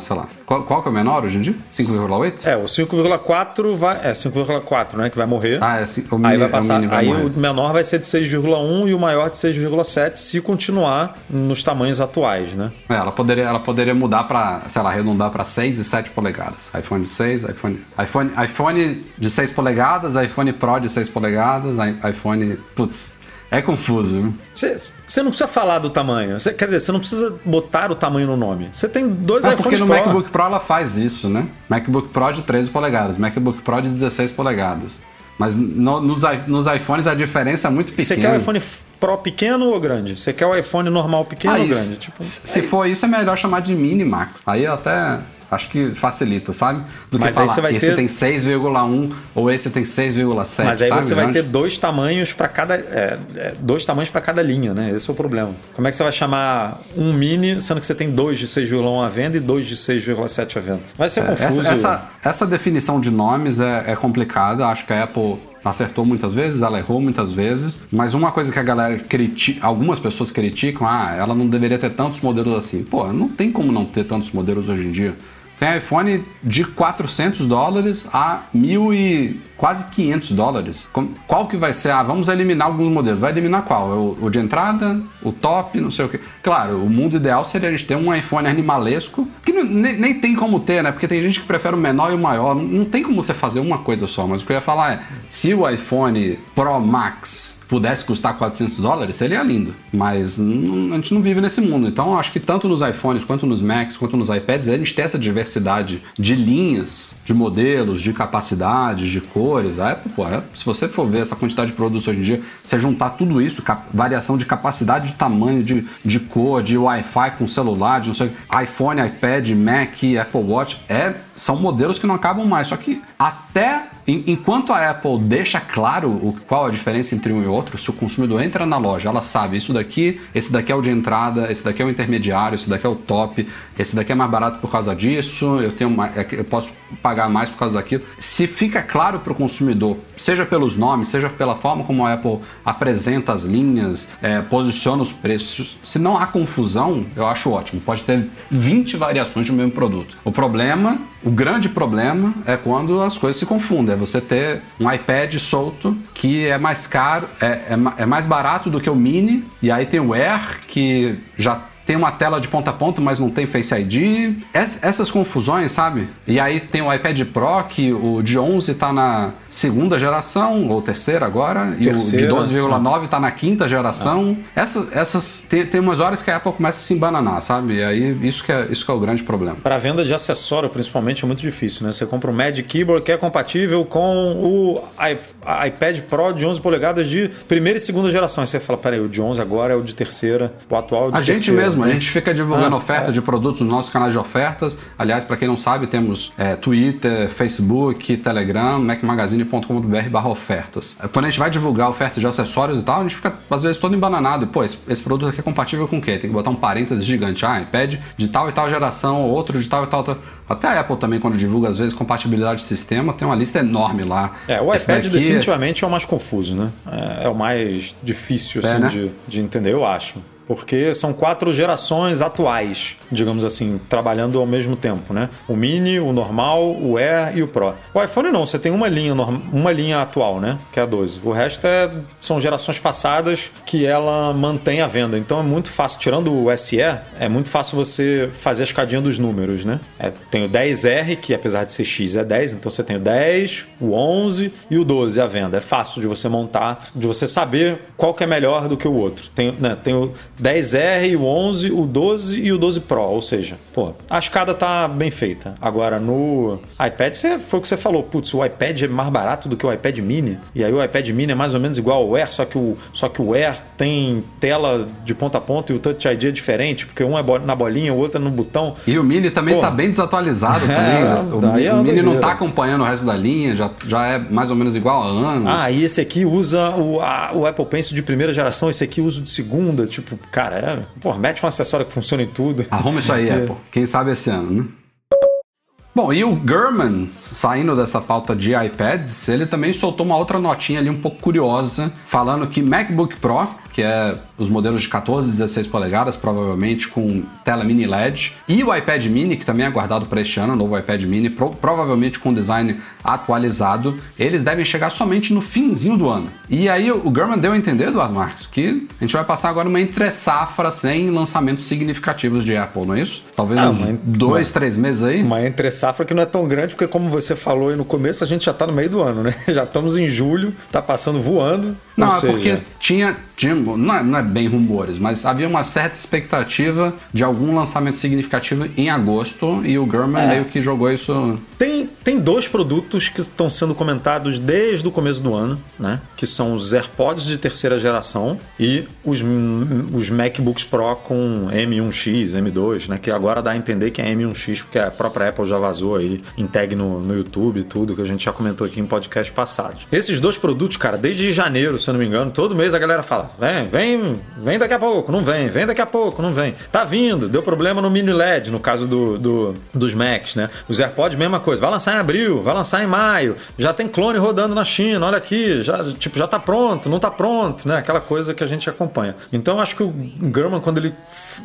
sei lá. Qual, qual que é o menor hoje em dia? 5,8? É, o 5,4 vai. É, 5,4, né? Que vai morrer. Ah, é, o mini, aí vai é o passar. mini vai aí morrer. o menor vai ser de 6,1 e o maior de 6,7 se continuar nos tamanhos atuais, né? É, ela poderia, ela poderia mudar para, sei lá, arredondar para 6 e 7 polegadas. iPhone 6, iPhone, iPhone, iPhone de 6 polegadas, iPhone Pro de 6 polegadas, iPhone, putz, é confuso. Você não precisa falar do tamanho. Você- quer dizer, você não precisa botar o tamanho no nome. Você tem dois É porque iPhones no Pro. MacBook Pro ela faz isso, né? MacBook Pro de 13 polegadas, MacBook Pro de 16 polegadas. Mas no- nos, nos iPhones a diferença é muito pequena. Você quer o iPhone Pro pequeno ou grande? Você quer o iPhone normal pequeno ou Aí, grande? Tipo, se se for isso, é melhor chamar de Mini Max. Aí eu até acho que facilita, sabe? Do Mas que aí falar, você vai esse ter- tem 6,1 ou esse tem 6,7, Mas aí sabe? você vai Grande. ter dois tamanhos para cada. é, é, dois tamanhos para cada linha, né? Esse é o problema. Como é que você vai chamar um mini, sendo que você tem dois de 6,1 à venda e dois de 6,7 à venda? Vai ser confuso. Essa, essa, essa definição de nomes é, é complicada. Acho que a Apple acertou muitas vezes, ela errou muitas vezes. Mas uma coisa que a galera critica, algumas pessoas criticam, ah, ela não deveria ter tantos modelos assim. Pô, não tem como não ter tantos modelos hoje em dia. Tem iPhone de 400 dólares a mil e quase 500 dólares. Qual que vai ser? Ah, vamos eliminar alguns modelos. Vai eliminar qual? É O, de entrada, o top, não sei o que. Claro, o mundo ideal seria a gente ter um iPhone animalesco, que não- nem, nem tem como ter, né? Porque tem gente que prefere o menor e o maior. Não, não tem como você fazer uma coisa só. Mas o que eu ia falar é, se o iPhone Pro Max pudesse custar 400 dólares, seria lindo. Mas não- a gente não vive nesse mundo. Então, acho que tanto nos iPhones, quanto nos Macs, quanto nos iPads, a gente tem essa diversidade de linhas, de modelos, de capacidades, de cores. A Apple, pô, é- se você for ver essa quantidade de produtos hoje em dia, você juntar tudo isso, variação de capacidade de tamanho, de, de cor, de Wi-Fi com celular, de não sei, iPhone, iPad, Mac, Apple Watch, é, são modelos que não acabam mais. Só que até enquanto a Apple deixa claro o, qual a diferença entre um e outro, se o consumidor entra na loja, ela sabe isso daqui, esse daqui é o de entrada, esse daqui é o intermediário, esse daqui é o top, esse daqui é mais barato por causa disso, eu tenho mais, é eu posso pagar mais por causa daquilo. Se fica claro para o consumidor, seja pelos nomes, seja pela forma como a Apple apresenta as linhas, é, posiciona os preços, se não há confusão, eu acho ótimo. Pode ter 20 variações um mesmo produto. O problema, o grande problema é quando as coisas se confundem. É você ter um iPad solto que é mais caro, é, é, é mais barato do que o Mini, e aí tem o Air que já tem uma tela de ponta a ponta, mas não tem Face ID. Ess- essas confusões, sabe? E aí tem o iPad Pro, que o de 11 tá na segunda geração, ou terceira agora, Terceira. e o de 12,9 tá na quinta geração. Essas, essas tem, tem umas horas que a Apple começa a se embananar, sabe? E aí isso que é, isso que é o grande problema. Para venda de acessório, principalmente, é muito difícil, né? Você compra um Magic Keyboard que é compatível com o i- iPad Pro de 11 polegadas de primeira e segunda geração. Aí você fala, peraí, o de 11 agora é o de terceira, o atual é o de A gente terceira. Mesmo, a né? gente fica divulgando Ah, oferta de produtos nos nossos canais de ofertas. Aliás, para quem não sabe, temos é, Twitter, Facebook, Telegram, macmagazine.com.br ofertas. É, Quando a gente vai divulgar ofertas de acessórios e tal, a gente fica às vezes todo embananado. Pô, esse, esse produto aqui é compatível com o quê? Tem que botar um parênteses gigante. Ah, iPad de tal e tal geração, outro de tal e tal, tal. Até a Apple também, quando divulga, às vezes, compatibilidade de sistema, tem uma lista enorme lá. É, o Esse iPad daqui- definitivamente é o mais confuso, né? É, é o mais difícil É, assim, né? de, de entender, eu acho. Porque são quatro gerações atuais, digamos assim, trabalhando ao mesmo tempo, né? O Mini, o normal, o Air e o Pro. O iPhone não, você tem uma linha, uma linha atual, né? Que é a 12. O resto é, são gerações passadas que ela mantém a venda. Então é muito fácil, tirando o SE, é muito fácil você fazer a escadinha dos números, né? É, tem o 10R, que apesar de ser X é 10, então você tem o 10, o 11 e o 12 à venda. É fácil de você montar, de você saber qual que é melhor do que o outro. Tem, né, tem, o, 10R, o 11, o 12 e o 12 Pro. Ou seja, pô, a escada tá bem feita. Agora, no iPad, você, foi o que você falou. Putz, o iPad é mais barato do que o iPad mini. E aí o iPad mini é mais ou menos igual ao Air, só que o, só que o Air tem tela de ponta a ponta e o Touch ID é diferente, porque um é na bolinha, o outro é no botão. E o Mini também pô, tá bem desatualizado <laughs> é, também. o, é o Mini não tá acompanhando o resto da linha, já, já é mais ou menos igual a anos. Ah, e esse aqui usa o, a, o Apple Pencil de primeira geração, esse aqui usa de segunda. Tipo, cara, é, pô, mete um acessório que funciona em tudo. Arruma isso aí, é. Apple. Quem sabe esse ano, né? Bom, e o Gurman, saindo dessa pauta de iPads, ele também soltou uma outra notinha ali um pouco curiosa, falando que MacBook Pro que é os modelos de 14 e 16 polegadas, provavelmente com tela mini LED, e o iPad mini, que também é aguardado para este ano, o novo iPad mini, pro, provavelmente com design atualizado, eles devem chegar somente no finzinho do ano. E aí o German deu a entender, Eduardo Marques, que a gente vai passar agora uma entre safra sem lançamentos significativos de Apple, não é isso? Talvez ah, uns uma, dois, uma, três meses aí? Uma entre safra que não é tão grande, porque como você falou aí no começo, a gente já está no meio do ano, né? <laughs> Já estamos em julho, tá passando voando. Não, é seja... porque tinha, tinha não é, não é bem rumores, mas havia uma certa expectativa de algum lançamento significativo em agosto e o German é. meio que jogou isso. Tem, tem dois produtos que estão sendo comentados desde o começo do ano, né? Que são os AirPods de terceira geração e os, os MacBooks Pro com M1X, M2, né? Que agora dá a entender que é M1X, porque a própria Apple já vazou aí, integue no, no YouTube e tudo, que a gente já comentou aqui em podcast passados. Esses dois produtos, cara, desde janeiro, se eu não me engano, todo mês a galera fala: vem, vem, vem daqui a pouco, não vem, vem daqui a pouco, não vem. Tá vindo, deu problema no mini LED, no caso do, do dos Macs, né? Os AirPods, mesma coisa, vai lançar em abril, vai lançar em maio, já tem clone rodando na China, olha aqui, já, tipo, já tá pronto, não tá pronto, né? Aquela coisa que a gente acompanha. Então acho que o German, quando ele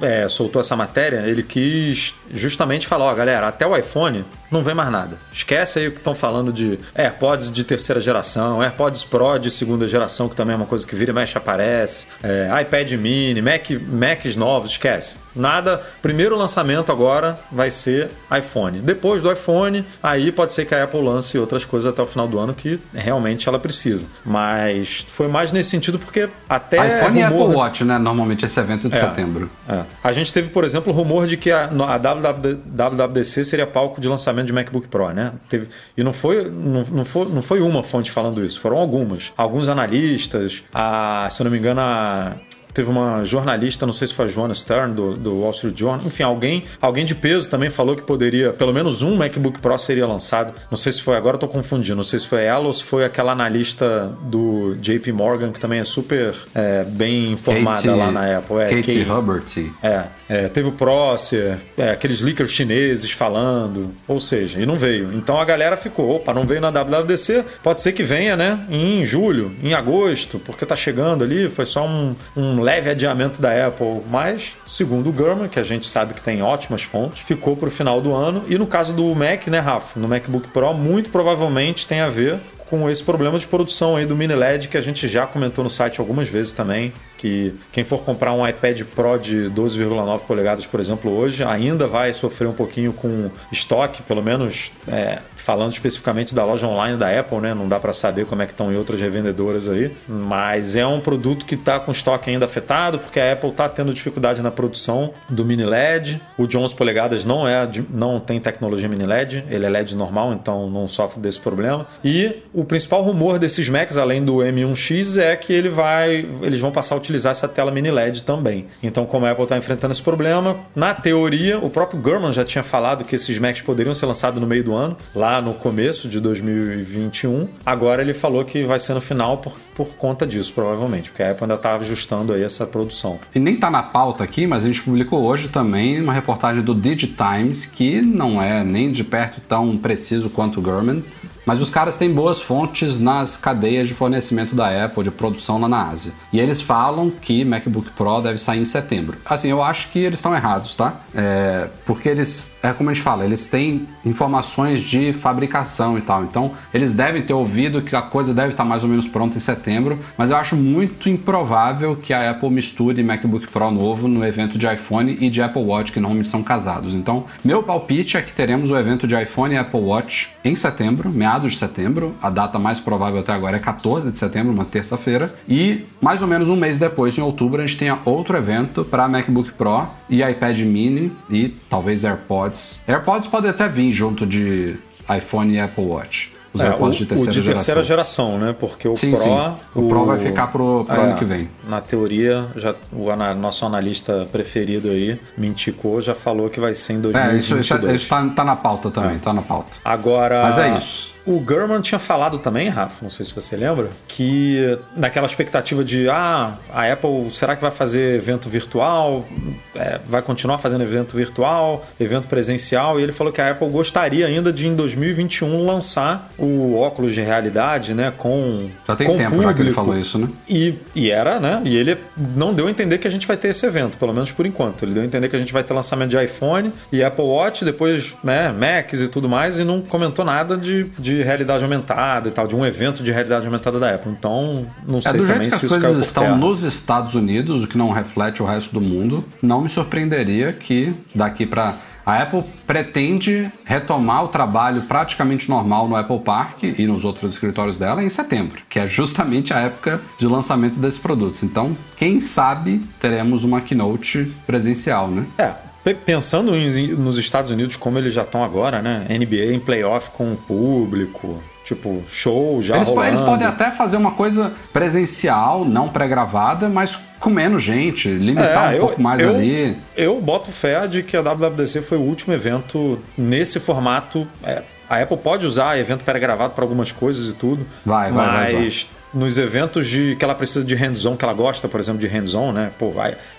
é, soltou essa matéria, ele quis justamente falar, ó, galera, até o iPhone não vem mais nada. Esquece aí o que estão falando de AirPods de terceira geração, AirPods Pro de segunda geração, que também é uma coisa que vira e mexe aparece, é, iPad mini, Mac, Macs novos, esquece. Nada. Primeiro lançamento agora vai ser iPhone. Depois do iPhone, aí pode ser que a Apple lance outras coisas até o final do ano que realmente ela precisa. Mas foi mais nesse sentido porque até. iPhone rumor... e Apple Watch, né? Normalmente esse evento de é, setembro. É. A gente teve, por exemplo, rumor de que a, a WWDC seria palco de lançamento de MacBook Pro, né? Teve, e não foi, não, não, foi, não foi uma fonte falando isso, foram algumas. Alguns analistas, a, se eu não me engano, a teve uma jornalista, não sei se foi a Joanna Stern, do, do Wall Street Journal, enfim, alguém, alguém de peso também falou que poderia, pelo menos um MacBook Pro seria lançado. Não sei se foi agora, eu tô confundindo, não sei se foi ela ou se foi aquela analista do JP Morgan, que também é super é, bem informada Kate, lá na Apple. É, Kate, Kate Hubbard. É, é, teve o Prosser, é, aqueles leakers chineses falando, ou seja, e não veio. Então a galera ficou, opa, não veio na WWDC, pode ser que venha, né, em julho, em agosto, porque tá chegando ali, foi só um, um leve adiamento da Apple, mas, segundo o Gurman, que a gente sabe que tem ótimas fontes, ficou para o final do ano. E no caso do Mac, né, Rafa? No MacBook Pro, muito provavelmente tem a ver com esse problema de produção aí do mini LED que a gente já comentou no site algumas vezes também, que quem for comprar um iPad Pro de 12,9 polegadas, por exemplo, hoje, ainda vai sofrer um pouquinho com estoque, pelo menos é, falando especificamente da loja online da Apple, né? Não dá para saber como é que estão em outras revendedoras aí, mas é um produto que está com estoque ainda afetado, porque a Apple está tendo dificuldade na produção do mini LED. O de 11 polegadas não é não tem tecnologia mini LED, ele é LED normal, então não sofre desse problema. E o principal rumor desses Macs, além do M1X, é que ele vai, eles vão passar a utilizar essa tela mini LED também. Então, como a Apple está enfrentando esse problema, na teoria, o próprio Gurman já tinha falado que esses Macs poderiam ser lançados no meio do ano, lá no começo de 2021. Agora ele falou que vai ser no final por, por conta disso, provavelmente, porque a Apple ainda está ajustando aí essa produção. E nem está na pauta aqui, mas a gente publicou hoje também uma reportagem do DigiTimes, que não é nem de perto tão preciso quanto o Gurman, mas os caras têm boas fontes nas cadeias de fornecimento da Apple, de produção lá na Ásia. E eles falam que MacBook Pro deve sair em setembro. Assim, eu acho que eles estão errados, tá? É, porque eles é como a gente fala, eles têm informações de fabricação e tal. Então, eles devem ter ouvido que a coisa deve estar mais ou menos pronta em setembro, mas eu acho muito improvável que a Apple misture MacBook Pro novo no evento de iPhone e de Apple Watch, que normalmente são casados. Então, meu palpite é que teremos o evento de iPhone e Apple Watch em setembro, meados de setembro. A data mais provável até agora é 14 de setembro, uma terça-feira. E mais ou menos um mês depois, em outubro, a gente tenha outro evento para MacBook Pro e iPad Mini e talvez AirPods. AirPods pode até vir junto de iPhone e Apple Watch. Os é, AirPods o, de terceira, o de terceira geração. geração. né? Porque o sim, Pro. Sim. O, o, Pro vai ficar pro, pro é, ano que vem. Na teoria, já, o nosso analista preferido aí, Minticou, já falou que vai ser em 2022. É, isso, isso, isso tá, na pauta também, é. tá na pauta. Agora. Mas é isso. O Gurman tinha falado também, Rafa, não sei se você lembra, que naquela expectativa de ah, a Apple será que vai fazer evento virtual? É, vai continuar fazendo evento virtual, evento presencial? E ele falou que a Apple gostaria ainda de em 2021 lançar o óculos de realidade, né? Com. Já tem com tempo público. já que ele falou isso, né? E, e era, né? E ele não deu a entender que a gente vai ter esse evento, pelo menos por enquanto. Ele deu a entender que a gente vai ter lançamento de iPhone e Apple Watch, depois né, Macs e tudo mais, e não comentou nada de, de realidade aumentada e tal, de um evento de realidade aumentada da Apple. Então, não sei é, do também se as coisas estão nos Estados Unidos, o que não reflete o resto do mundo, não me surpreenderia que daqui para a Apple pretende retomar o trabalho praticamente normal no Apple Park e nos outros escritórios dela em setembro, que é justamente a época de lançamento desses produtos. Então, quem sabe teremos uma keynote presencial, né? É, Pensando nos Estados Unidos como eles já estão agora, né? NBA em playoff com o público, tipo, show já eles, rolando. eles podem até fazer uma coisa presencial, não pré-gravada, mas com menos gente, limitar é, um eu, pouco mais eu, ali. Eu boto fé de que a WWDC foi o último evento nesse formato. É, a Apple pode usar evento pré-gravado para algumas coisas e tudo. Vai, vai, mas vai nos eventos de que ela precisa de hands-on, que ela gosta, por exemplo, de hands-on, né? Pô,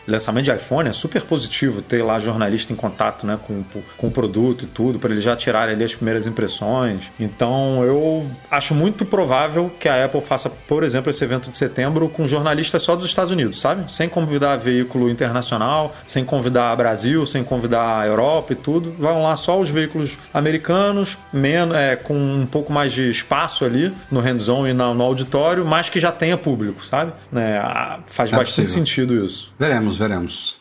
lançamento de iPhone é super positivo ter lá jornalista em contato, né, com, com o produto e tudo, para eles já tirarem ali as primeiras impressões. Então, eu acho muito provável que a Apple faça, por exemplo, esse evento de setembro com jornalistas só dos Estados Unidos, sabe? Sem convidar veículo internacional, sem convidar Brasil, sem convidar a Europa e tudo. Vão lá só os veículos americanos, menos, é, com um pouco mais de espaço ali no hands-on e no auditório mas que já tenha público, sabe? É, faz é bastante possível. sentido isso. Veremos, veremos.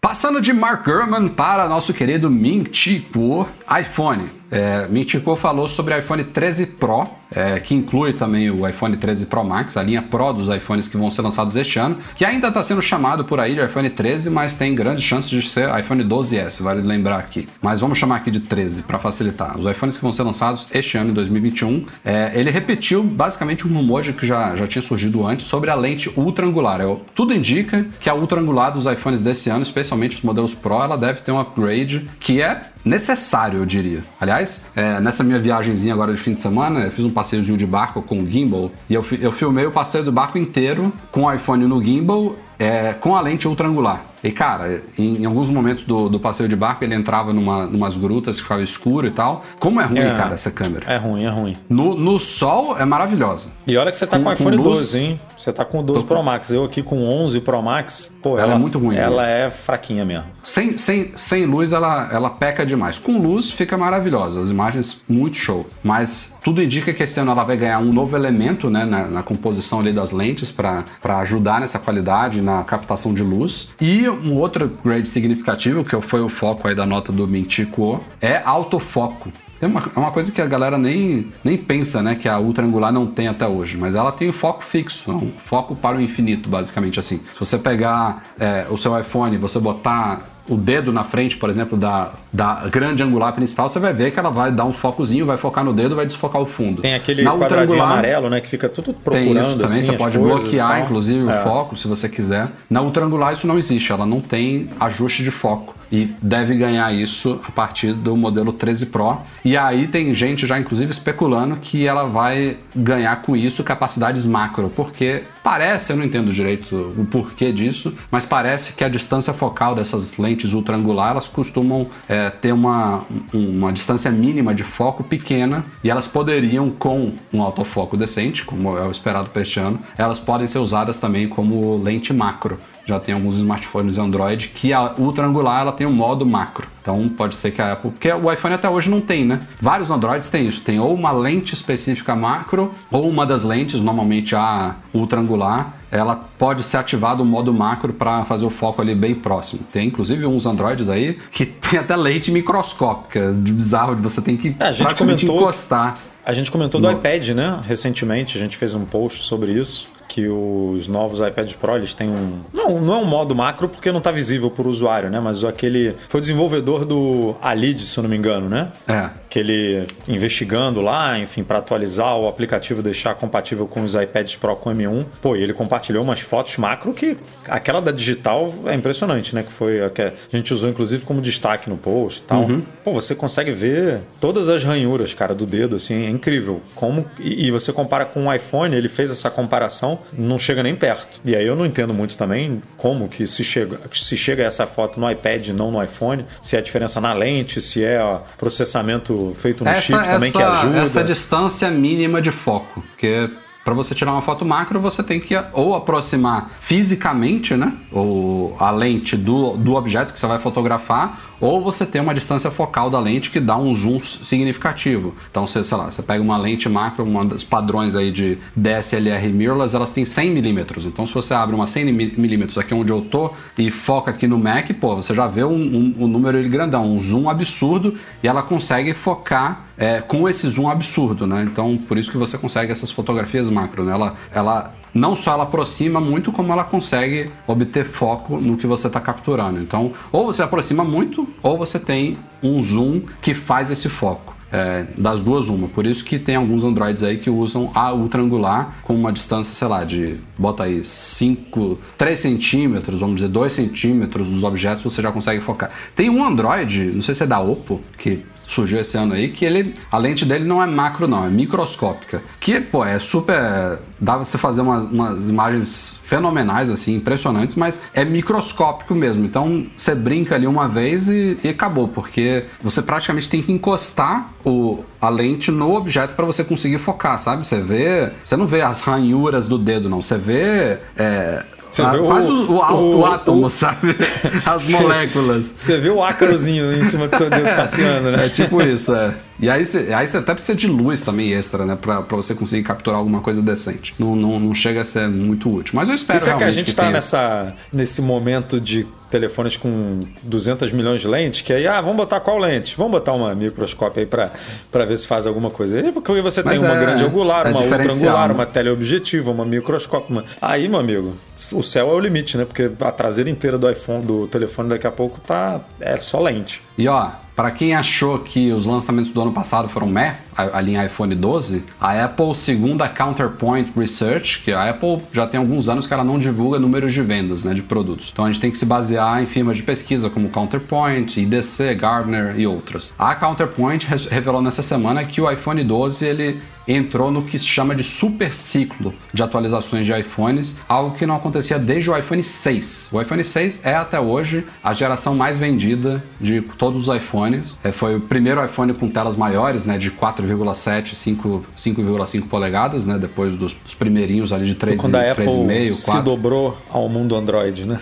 Passando de Mark Gurman para nosso querido Ming Chi Kuo, iPhone. É, Mintico falou sobre iPhone 13 Pro, é, que inclui também o iPhone 13 Pro Max, a linha Pro dos iPhones que vão ser lançados este ano, que ainda está sendo chamado por aí de iPhone 13, mas tem grandes chances de ser iPhone 12S, vale lembrar aqui. Mas vamos chamar aqui de 13 para facilitar. Os iPhones que vão ser lançados este ano, em 2021, é, ele repetiu basicamente um rumor que já, já tinha surgido antes sobre a lente ultra angular. É, tudo indica que a ultra angular dos iPhones desse ano, especialmente os modelos Pro, ela deve ter um upgrade que é necessário, eu diria. Aliás, é, nessa minha viagemzinha agora de fim de semana, eu fiz um passeiozinho de barco com gimbal. E eu, eu filmei o passeio do barco inteiro com o iPhone no gimbal é, com a lente ultra angular. E cara, em, em, alguns momentos do, do passeio de barco ele entrava numa numas grutas que ficava escuro e tal. Como é ruim, é, cara, essa câmera? É ruim, é ruim. No, no sol é maravilhosa. E olha que você tá com, com iPhone com 12, hein? Você tá com o 12 Pro Max. Eu aqui com 11 Pro Max, pô, ela, ela é muito ruim. Ela é fraquinha mesmo. Sem, sem, sem luz ela, ela peca demais. Com luz fica maravilhosa. As imagens muito show. Mas tudo indica que esse ano ela vai ganhar um novo elemento né, na, na composição ali das lentes para ajudar nessa qualidade, na captação de luz. E um outro upgrade significativo, que foi o foco aí da nota do Mintico, é autofoco. É uma, é uma coisa que a galera nem, nem pensa, né? Que a ultra angular não tem até hoje. Mas ela tem o foco fixo, é um foco para o infinito, basicamente assim. Se você pegar é, o seu iPhone você botar o dedo na frente, por exemplo, da, da grande angular principal, você vai ver que ela vai dar um focozinho, vai focar no dedo, vai desfocar o fundo. Tem aquele na quadradinho amarelo, né, que fica tudo procurando tem isso também, assim, você pode bloquear inclusive é. o foco se você quiser. Na ultrangular isso não existe, ela não tem ajuste de foco e deve ganhar isso a partir do modelo 13 Pro. E aí tem gente já inclusive especulando que ela vai ganhar com isso capacidades macro, porque parece, eu não entendo direito o porquê disso, mas parece que a distância focal dessas lentes ultra-angular elas costumam é, ter uma, uma distância mínima de foco pequena e elas poderiam, com um autofoco decente, como é o esperado para este ano, elas podem ser usadas também como lente macro. Já tem alguns smartphones Android que a ultra angular ela tem um modo macro. Então pode ser que a Apple. Porque o iPhone até hoje não tem, né? Vários Androids têm isso. Tem ou uma lente específica macro, ou uma das lentes, normalmente a ultra angular, ela pode ser ativada o modo macro para fazer o foco ali bem próximo. Tem inclusive uns Androids aí que <laughs> tem até lente microscópica, de bizarro, de você tem que É, a gente comentou- encostar. A gente comentou do No- iPad, né? Recentemente, a gente fez um post sobre isso. Que os novos iPad Pro eles têm um. Não, não é um modo macro porque não está visível para o usuário, né? Mas aquele. Foi o desenvolvedor do Alid, se eu não me engano, né? É. Que ele investigando lá, enfim, para atualizar o aplicativo, deixar compatível com os iPads Pro com M1. Pô, e ele compartilhou umas fotos macro que. Aquela da digital é impressionante, né? Que foi a que a gente usou, inclusive, como destaque no post e tal. Pô, você consegue ver todas as ranhuras, cara, do dedo, assim, é incrível. Como. E, e você compara com o iPhone, ele fez essa comparação, não chega nem perto. E aí eu não entendo muito também como que se chega, se chega essa foto no iPad e não no iPhone, se é a diferença na lente, se é ó, processamento feito no chip também que ajuda. essa distância mínima de foco, porque para você tirar uma foto macro, você tem que ou aproximar fisicamente, né, ou a lente do, do objeto que você vai fotografar, ou você tem uma distância focal da lente que dá um zoom significativo. Então, você, sei lá, você pega uma lente macro, uma dos padrões aí de DSLR mirrorless, elas têm 100 milímetros. Então, se você abre uma 100 milímetros aqui onde eu tô e foca aqui no Mac, pô, você já vê um, um, um número grandão, um zoom absurdo, e ela consegue focar é, com esse zoom absurdo, né? Então, por isso que você consegue essas fotografias macro, né? Ela, ela não só ela aproxima muito, como ela consegue obter foco no que você está capturando. Então, ou você aproxima muito, ou você tem um zoom que faz esse foco. É, das duas, uma. Por isso que tem alguns Androids aí que usam a ultra angular com uma distância, sei lá, de bota aí 5, 3 centímetros, vamos dizer, 2 centímetros dos objetos, você já consegue focar. Tem um Android, não sei se é da Oppo, que surgiu esse ano aí, que ele, a lente dele não é macro, não, é microscópica. Que, pô, é super. dá pra você fazer umas, umas imagens fenomenais, assim, impressionantes, mas é microscópico mesmo. Então você brinca ali uma vez e, e acabou, porque você praticamente tem que encostar o, a lente no objeto para você conseguir focar, sabe? Você vê. Você não vê as ranhuras do dedo, não. Você vê. É, Você a- vê quase o, o, o- o átomo, o- sabe? <laughs> As moléculas. Você vê o ácarozinho em cima do seu dedo passeando, né? É tipo isso, é. E aí você, aí você até precisa de luz também extra, né? Pra, pra você conseguir capturar alguma coisa decente. Não, não, não chega a ser muito útil. Mas eu espero Isso é que a gente está tenha. nessa, nesse momento de telefones com 200 milhões de lentes, que aí, ah, vamos botar qual lente? Vamos botar uma microscópio aí para ver se faz alguma coisa. E porque você Mas tem uma é- grande angular, é uma ultra angular, né? uma teleobjetiva, uma microscópio. Uma... Aí, meu amigo, o céu é o limite, né? Porque a traseira inteira do iPhone, do telefone daqui a pouco tá é só lente. E ó, para quem achou que os lançamentos do ano passado foram meh, a, a linha iPhone 12, a Apple, segundo a Counterpoint Research, que a Apple já tem alguns anos que ela não divulga números de vendas né, de produtos. Então a gente tem que se basear em firmas de pesquisa como Counterpoint, IDC, Gartner e outras. A Counterpoint revelou nessa semana que o iPhone 12 ele entrou no que se chama de super ciclo de atualizações de iPhones, algo que não acontecia desde o iPhone 6. O iPhone 6 é até hoje a geração mais vendida de todos os iPhones. É, foi o primeiro iPhone com telas maiores, né, de 4,7, 5 5,5 polegadas, né, depois dos, dos primeirinhos ali de 3, Quando a Apple 3,5, se 4. dobrou ao mundo Android, né?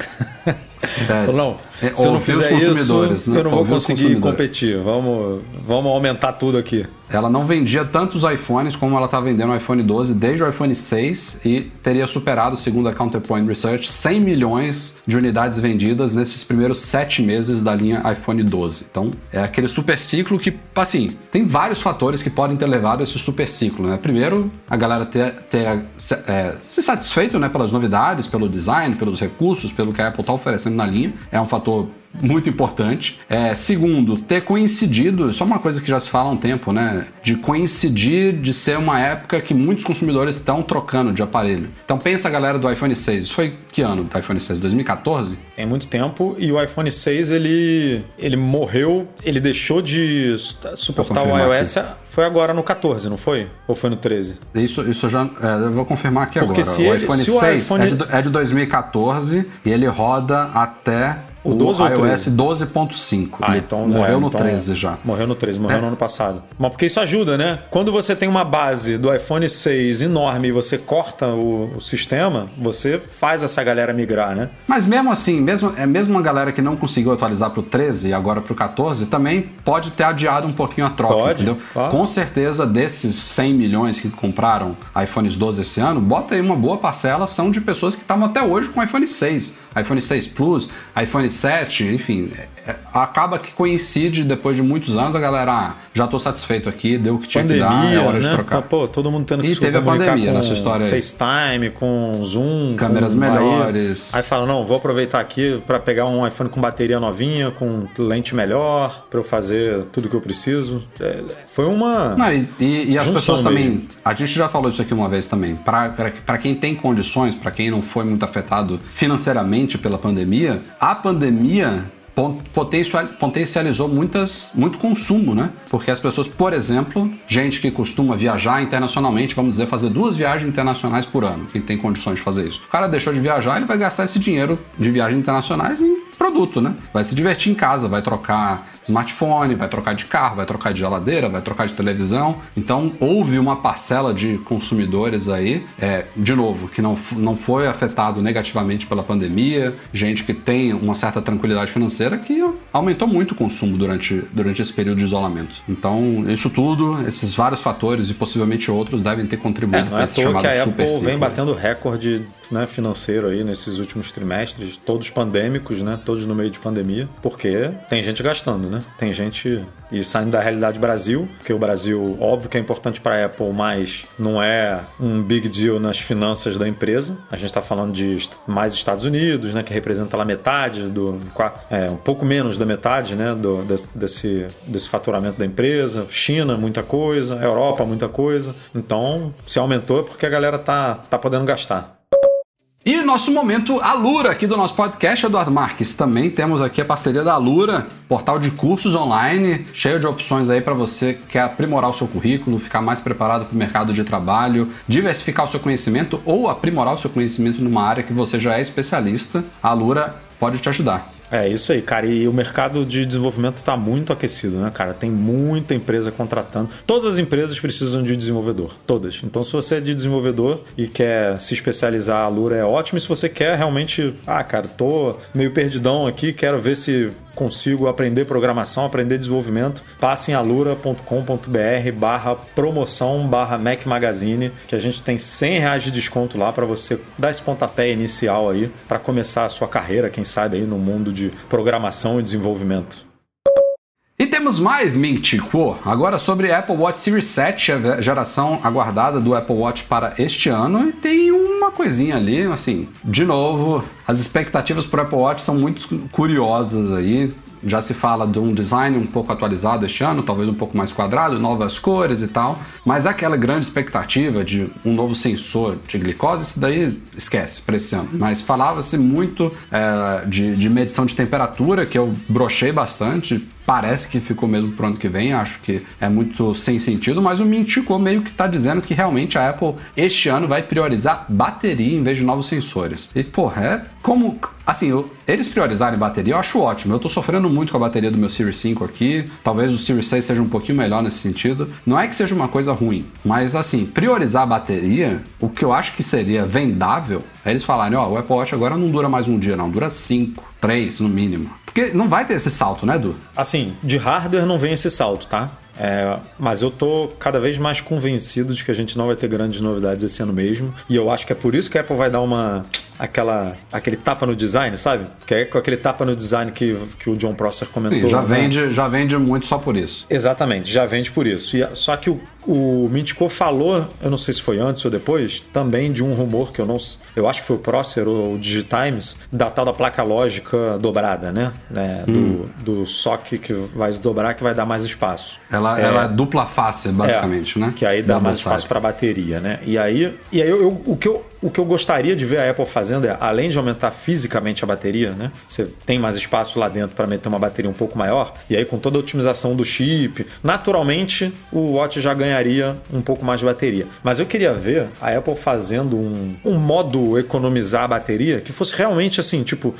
<laughs> Falou, não, é, se eu não fizer isso, né? eu não vou conseguir competir. Vamos, vamos aumentar tudo aqui. Ela não vendia tantos iPhones como ela está vendendo o iPhone 12 desde o iPhone 6 e teria superado, segundo a Counterpoint Research, 100 milhões de unidades vendidas nesses primeiros sete meses da linha iPhone 12. Então, é aquele super ciclo que, assim, tem vários fatores que podem ter levado a esse super ciclo, né? Primeiro, a galera ter, ter é, se satisfeito né, pelas novidades, pelo design, pelos recursos, pelo que a Apple está oferecendo na linha. É um fator muito importante. É, segundo, ter coincidido, isso é uma coisa que já se fala há um tempo, né? De coincidir de ser uma época que muitos consumidores estão trocando de aparelho. Então pensa a galera do iPhone 6. Isso foi que ano do iPhone 6? 2014? Tem muito tempo e o iPhone 6 ele, ele morreu, ele deixou de suportar o iOS. Foi agora no 14, não foi? Ou foi no 13? Isso, isso eu já é, eu vou confirmar aqui Porque agora. se o ele- iPhone se o 6 iPhone- É, de, é de 2014 e ele roda até O 12 ou iOS 13? 12.5. Ah, então morreu é, no então- 13 já. Morreu no 13, morreu É. no ano passado. Mas porque isso ajuda, né? Quando você tem uma base do iPhone 6 enorme e você corta o, o sistema, você faz essa galera migrar, né? Mas mesmo assim, mesmo, é mesmo uma galera que não conseguiu atualizar pro 13 e agora pro 14, também pode ter adiado um pouquinho a troca, Pode, entendeu? claro. Com certeza, desses 100 milhões que compraram iPhones 12 esse ano, bota aí uma boa parcela são de pessoas que estavam até hoje com iPhone 6, iPhone 6 Plus, iPhone 7, enfim. é- acaba que coincide depois de muitos anos, a galera, ah, já tô satisfeito aqui, deu o que tinha que dar, é Pandemia, hora de né? trocar. Pô, todo mundo tendo que E se teve a comunicar pandemia com nessa história aí. FaceTime, com Zoom, Câmeras com- aí- melhores. Aí, fala, não, vou aproveitar aqui para pegar um iPhone com bateria novinha, com lente melhor, para eu fazer tudo que eu preciso. É, foi uma Não, e, e- e as pessoas também. mesmo. A gente já falou isso aqui uma vez também. Para quem tem condições, para quem não foi muito afetado financeiramente pela pandemia, a pandemia potencial- potencializou muitas, muito consumo, né? Porque as pessoas, por exemplo, gente que costuma viajar internacionalmente, vamos dizer, fazer duas viagens internacionais por ano, quem tem condições de fazer isso. O cara deixou de viajar, ele vai gastar esse dinheiro de viagens internacionais em produto, né? Vai se divertir em casa, vai trocar smartphone, vai trocar de carro, vai trocar de geladeira, vai trocar de televisão. Então houve uma parcela de consumidores aí, é, de novo, que não, não foi afetado negativamente pela pandemia, gente que tem uma certa tranquilidade financeira que aumentou muito o consumo durante, durante esse período de isolamento. Então isso tudo, esses vários fatores e possivelmente outros devem ter É, contribuído não para é esse chamado que a super Apple ciclo. vem batendo recorde né, financeiro aí nesses últimos trimestres, todos pandêmicos, né? Todos no meio de pandemia, porque tem gente gastando, né? Tem gente e saindo da realidade Brasil, porque o Brasil, óbvio que é importante para a Apple, mas não é um big deal nas finanças da empresa. A gente está falando de mais Estados Unidos, né? Que representa lá metade do, é, um pouco menos da metade, né? Do, desse, desse, desse faturamento da empresa. China, muita coisa. Europa, muita coisa. Então, se aumentou é porque a galera tá, tá podendo gastar. E nosso momento Alura aqui do nosso podcast, Eduardo Marques. Também temos aqui a parceria da Alura, portal de cursos online, cheio de opções aí para você que quer aprimorar o seu currículo, ficar mais preparado para o mercado de trabalho, diversificar o seu conhecimento ou aprimorar o seu conhecimento numa área que você já é especialista. A Alura pode te ajudar. É isso aí, cara. E o mercado de desenvolvimento está muito aquecido, né, cara? Tem muita empresa contratando. Todas as empresas precisam de desenvolvedor. Todas. Então, se você é de desenvolvedor e quer se especializar, a Lura é ótimo. E se você quer realmente, ah, cara, tô meio perdidão aqui, quero ver se consigo aprender programação, aprender desenvolvimento, passe em alura.com.br barra promoção barra Mac Magazine, que a gente tem 100 reais de desconto lá para você dar esse pontapé inicial aí para começar a sua carreira, quem sabe aí no mundo de programação e desenvolvimento. E temos mais Mintico, agora sobre Apple Watch Series 7, a geração aguardada do Apple Watch para este ano. E tem uma coisinha ali, assim, de novo, as expectativas para o Apple Watch são muito curiosas aí. Já se fala de um design um pouco atualizado este ano, talvez um pouco mais quadrado, novas cores e tal, mas aquela grande expectativa de um novo sensor de glicose, isso daí esquece para esse ano. Mas falava-se muito é, de, de medição de temperatura, que eu brochei bastante, parece que ficou mesmo pro ano que vem, acho que é muito sem sentido, mas o Mintico meio que tá dizendo que realmente a Apple este ano vai priorizar bateria em vez de novos sensores. E, porra, é como. Assim, eu- eles priorizarem bateria eu acho ótimo. Eu tô sofrendo muito com a bateria do meu Series 5 aqui. Talvez o Series 6 seja um pouquinho melhor nesse sentido. Não é que seja uma coisa ruim, mas assim, priorizar a bateria, o que eu acho que seria vendável é eles falarem: ó, o Apple Watch agora não dura mais um dia, não, dura cinco, três no mínimo. Porque não vai ter esse salto, né, Edu? Assim, de hardware não vem esse salto, tá? É, mas eu tô cada vez mais convencido de que a gente não vai ter grandes novidades esse ano mesmo. E eu acho que é por isso que a Apple vai dar uma. Aquela. aquele tapa no design, sabe? Que é com aquele tapa no design que, que o John Prosser comentou. Sim, já né? vende, já vende muito só por isso. Exatamente, já vende por isso. E, só que o, o Mintico falou, eu não sei se foi antes ou depois, também de um rumor que eu não. Eu acho que foi o Prosser ou o Digitimes, da tal da placa lógica dobrada, né? né? Do, do SOC que vai dobrar, que vai dar mais espaço. Ela é, ela é dupla face, basicamente, É, né? Que aí dá Double mais espaço side. para bateria, né? E aí, e aí eu, eu- o, que eu, o que eu gostaria de ver a Apple fazendo é, além de aumentar fisicamente a bateria, né? Você tem mais espaço lá dentro para meter uma bateria um pouco maior, e aí com toda a otimização do chip, naturalmente o Watch já ganharia um pouco mais de bateria. Mas eu queria ver a Apple fazendo um, um modo economizar a bateria que fosse realmente assim, tipo,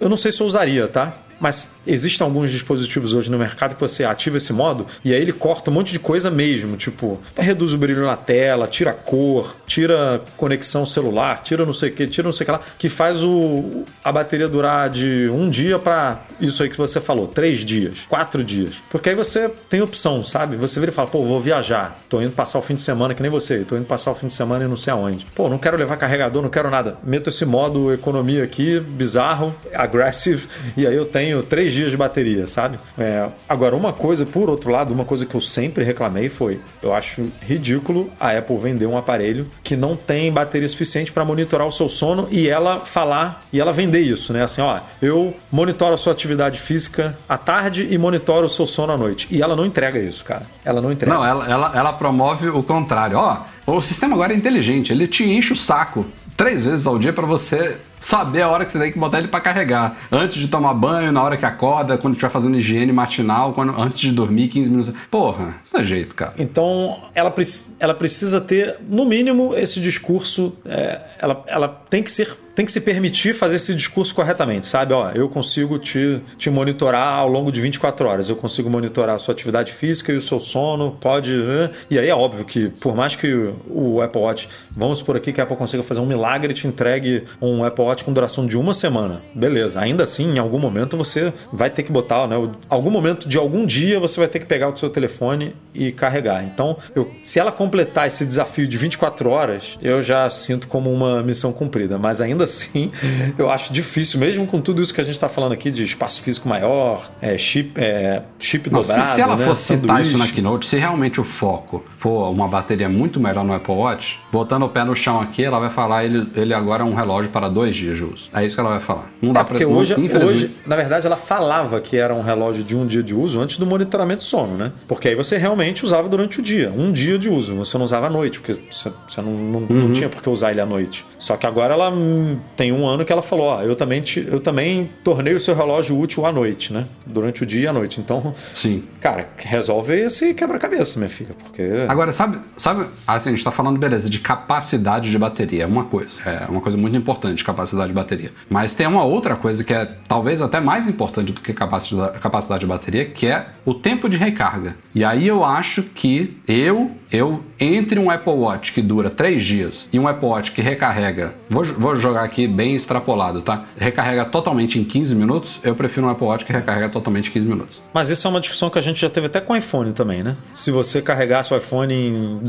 eu não sei se eu usaria, tá? Mas existem alguns dispositivos hoje no mercado que você ativa esse modo e aí ele corta um monte de coisa mesmo, tipo, reduz o brilho na tela, tira a cor, tira conexão celular, tira não sei o que, tira não sei o que lá, que faz o, a bateria durar de um dia para isso aí que você falou, três dias, quatro dias. Porque aí você tem opção, sabe? Você vira e fala, pô, vou viajar, tô indo passar o fim de semana, que nem você, tô indo passar o fim de semana e não sei aonde. Pô, não quero levar carregador, não quero nada. Meto esse modo economia aqui, bizarro, aggressive, <laughs> e aí eu tenho tenho três dias de bateria, sabe? É, agora, uma coisa, por outro lado, uma coisa que eu sempre reclamei foi: eu acho ridículo a Apple vender um aparelho que não tem bateria suficiente para monitorar o seu sono e ela falar e ela vender isso, né? Assim, ó, eu monitoro a sua atividade física à tarde e monitoro o seu sono à noite. E ela não entrega isso, cara. Ela não entrega. Não, ela, ela, ela promove o contrário. Ó, o sistema agora é inteligente, ele te enche o saco três vezes ao dia para você saber a hora que você tem que botar ele para carregar. Antes de tomar banho, na hora que acorda, quando estiver fazendo higiene matinal, quando, antes de dormir, 15 minutos. Porra, não é jeito, cara. Então, ela, ela precisa ter, no mínimo, esse discurso. É, ela, ela tem que ser tem que se permitir fazer esse discurso corretamente, sabe? Ó, eu consigo te, te monitorar ao longo de 24 horas, eu consigo monitorar a sua atividade física e o seu sono, pode. E aí é óbvio que, por mais que o Apple Watch, vamos por aqui que a Apple consiga fazer um milagre e te entregue um Apple Watch com duração de uma semana, beleza. Ainda assim, em algum momento você vai ter que botar, né? Algum momento de algum dia você vai ter que pegar o seu telefone e carregar. Então, eu, se ela completar esse desafio de 24 horas, eu já sinto como uma missão cumprida, mas ainda ainda assim, eu acho difícil, mesmo com tudo isso que a gente está falando aqui de espaço físico maior, é, chip, é, chip Não, dobrado. Se, se ela né, for citar isso na Keynote, se realmente o foco for uma bateria muito melhor no Apple Watch, botando o pé no chão aqui, ela vai falar ele, ele agora é um relógio para dois dias de uso. É isso que ela vai falar. Não dá é porque pra, hoje, hoje, na verdade, ela falava que era um relógio de um dia de uso antes do monitoramento sono, né? Porque aí você realmente usava durante o dia, um dia de uso. Você não usava à noite, porque você, você não, não, uhum. não tinha por que usar ele à noite. Só que agora ela tem um ano que ela falou: ó, eu também, te, eu também tornei o seu relógio útil à noite, né? Durante o dia e à noite. Então, sim. Cara, resolve esse quebra-cabeça, minha filha, porque. Agora, sabe, sabe, assim, a gente tá falando, beleza, de capacidade de bateria, é uma coisa. É uma coisa muito importante, capacidade de bateria. Mas tem uma outra coisa que é talvez até mais importante do que capacidade, capacidade de bateria, que é o tempo de recarga. E aí eu acho que eu, eu, entre um Apple Watch que dura 3 dias e um Apple Watch que recarrega, vou, vou jogar aqui bem extrapolado, tá? Recarrega totalmente em 15 minutos, eu prefiro um Apple Watch que recarrega totalmente em 15 minutos. Mas isso é uma discussão que a gente já teve até com o iPhone também, né? Se você carregasse o iPhone em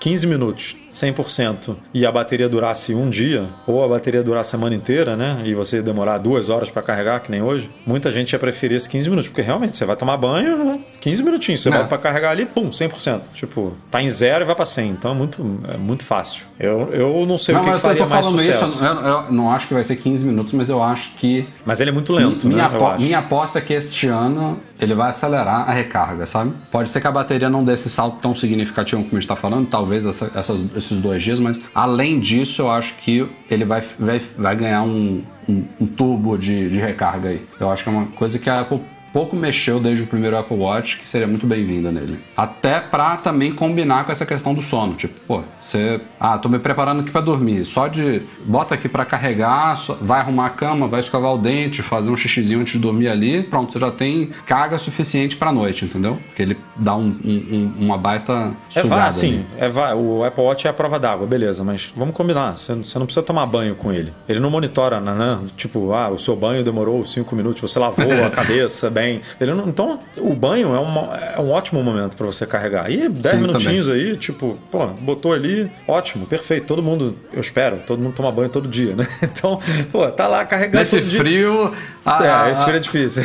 15 minutos, 100%, e a bateria durasse um dia, ou a bateria durar a semana inteira, né? E você demorar duas horas para carregar, que nem hoje, muita gente ia preferir esses 15 minutos, porque realmente você vai tomar banho, né? 15 minutinhos, você vai para carregar ali, pum, 100%. Tipo, tá em zero e vai para 100. Então é muito, é muito fácil. Eu, eu não sei não, o que, que faria mais sucesso. Isso, eu, eu, não acho que vai ser 15 minutos, mas eu acho que. Mas ele é muito lento, minha, né? Apo minha aposta é que este ano ele vai acelerar a recarga, sabe? Pode ser que a bateria não dê esse salto tão significativo como a gente está falando, talvez essa, essas, esses dois dias, mas além disso, eu acho que ele vai, vai, vai ganhar um, um, um turbo de, de recarga aí. Eu acho que é uma coisa que a Apple pouco mexeu desde o primeiro Apple Watch, que seria muito bem-vinda nele. Até pra também combinar com essa questão do sono. Tipo, pô, você. Ah, tô me preparando aqui para dormir. Só de. Bota aqui para carregar, vai arrumar a cama, vai escovar o dente, fazer um xixizinho antes de dormir ali. Pronto, você já tem carga suficiente pra noite, entendeu? Porque ele dá um, um, uma baita. É vá, sim. É vá. O Apple Watch é a prova d'água, beleza, mas vamos combinar. Você, não precisa tomar banho com ele. Ele não monitora, né? Tipo, ah, o seu banho demorou cinco minutos, você lavou a <laughs> cabeça bem bem. Não, então, o banho é, uma, é um ótimo momento para você carregar. E 10 minutinhos também. aí, tipo, pô, botou ali, ótimo, perfeito. Todo mundo, eu espero, todo mundo toma banho todo dia, né? <laughs> Então, pô, tá lá carregando Nesse todo frio, dia. A, é, esse frio é difícil.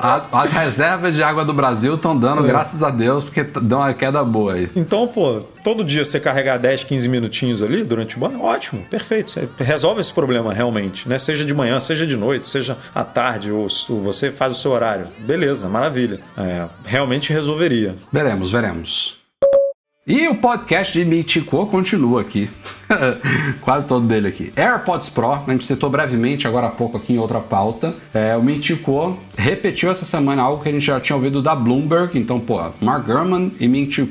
As, as, reservas de água do Brasil estão dando, é. graças a Deus, porque deu uma queda boa aí. Então, pô, todo dia você carregar 10, 15 minutinhos ali durante o banho, ótimo, perfeito. Você resolve esse problema realmente, né? Seja de manhã, seja de noite, seja à tarde, ou você faz o seu horário. Beleza, maravilha. É, realmente resolveria. Veremos, veremos. E o podcast de Mitico continua aqui. <laughs> Quase todo dele aqui. AirPods Pro, a gente citou brevemente agora há pouco aqui em outra pauta. É, o Mitico repetiu essa semana algo que a gente já tinha ouvido da Bloomberg. Então, pô, Mark Gurman e Ming Chi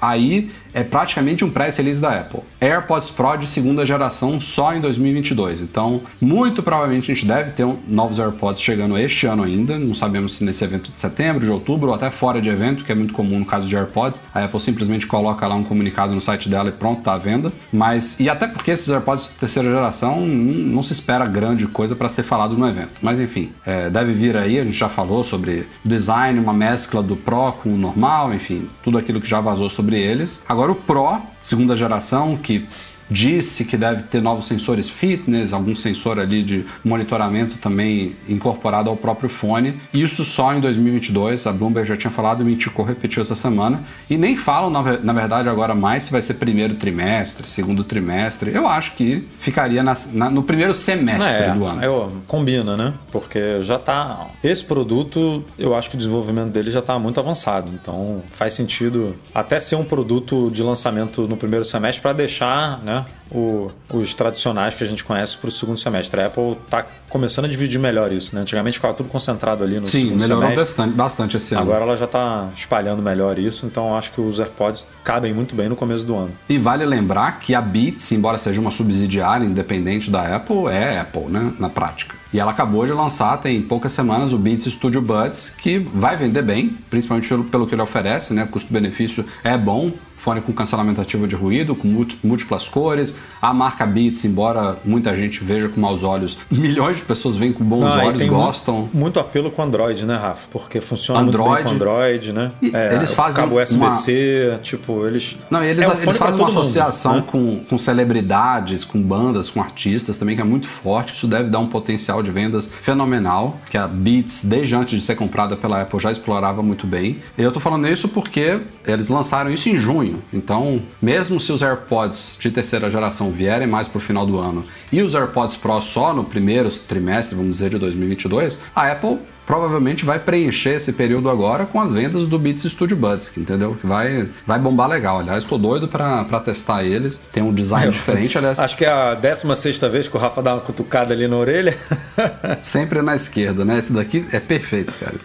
aí é praticamente um pré-release da Apple. AirPods Pro de segunda geração só em 2022. Então, muito provavelmente a gente deve ter um, novos AirPods chegando este ano ainda. Não sabemos se nesse evento de setembro, de outubro ou até fora de evento, que é muito comum no caso de AirPods. A Apple simplesmente coloca lá um comunicado no site dela e pronto, tá à venda. Mas, e até porque esses AirPods de terceira geração não, não se espera grande coisa para ser falado no evento. Mas enfim, é, deve vir aí, a gente já falou sobre design, uma mescla do Pro com o normal, enfim, tudo aquilo que já vazou sobre eles. Agora o Pro, segunda geração, que disse que deve ter novos sensores fitness, algum sensor ali de monitoramento também incorporado ao próprio fone. Isso só em 2022, a Bloomberg já tinha falado, o Mintico repetiu essa semana. E nem falam, na, verdade, agora mais se vai ser primeiro trimestre, segundo trimestre. Eu acho que ficaria na, na, no primeiro semestre é, do ano. Eu, combina, né? Porque já tá. Esse produto, eu acho que o desenvolvimento dele já está muito avançado. Então faz sentido até ser um produto de lançamento no primeiro semestre para deixar, né? O, os tradicionais que a gente conhece para o segundo semestre. A Apple está começando a dividir melhor isso, né? Antigamente ficava tudo concentrado ali no Sim, segundo melhorou semestre. bastante, bastante esse ano. Agora ela já está espalhando melhor isso, então acho que os AirPods cabem muito bem no começo do ano. E vale lembrar que a Beats, embora seja uma subsidiária independente da Apple, é Apple, né? Na prática. E ela acabou de lançar, tem poucas semanas, o Beats Studio Buds, que vai vender bem, principalmente pelo, pelo que ele oferece, né? Custo-benefício é bom, fone com cancelamento ativo de ruído, com múltiplas cores. A marca Beats, embora muita gente veja com maus olhos, <laughs> milhões de pessoas veem com bons Não, olhos, gostam. Muito, muito, apelo com Android, né, Rafa? Porque funciona Android, muito bem com Android, né? É, eles fazem cabo USB-C, uma... tipo, eles... Não, eles, é um eles fazem uma associação mundo, né? com, com celebridades, com bandas, com artistas também, que é muito forte. Isso deve dar um potencial de vendas fenomenal, que a Beats, desde antes de ser comprada pela Apple, já explorava muito bem. E eu tô falando isso porque eles lançaram isso em junho junho. Então, mesmo se os AirPods de terceira geração vierem mais para o final do ano e os AirPods Pro só no primeiro trimestre, vamos dizer, de 2022, a Apple provavelmente vai preencher esse período agora com as vendas do Beats Studio Buds, entendeu? Que vai, vai bombar legal. Aliás, estou doido para testar eles. Tem um design Eu, diferente, aliás. Acho que é a 16 vez que o Rafa dá uma cutucada ali na orelha. <laughs> Sempre na esquerda, né? Esse daqui é perfeito, cara.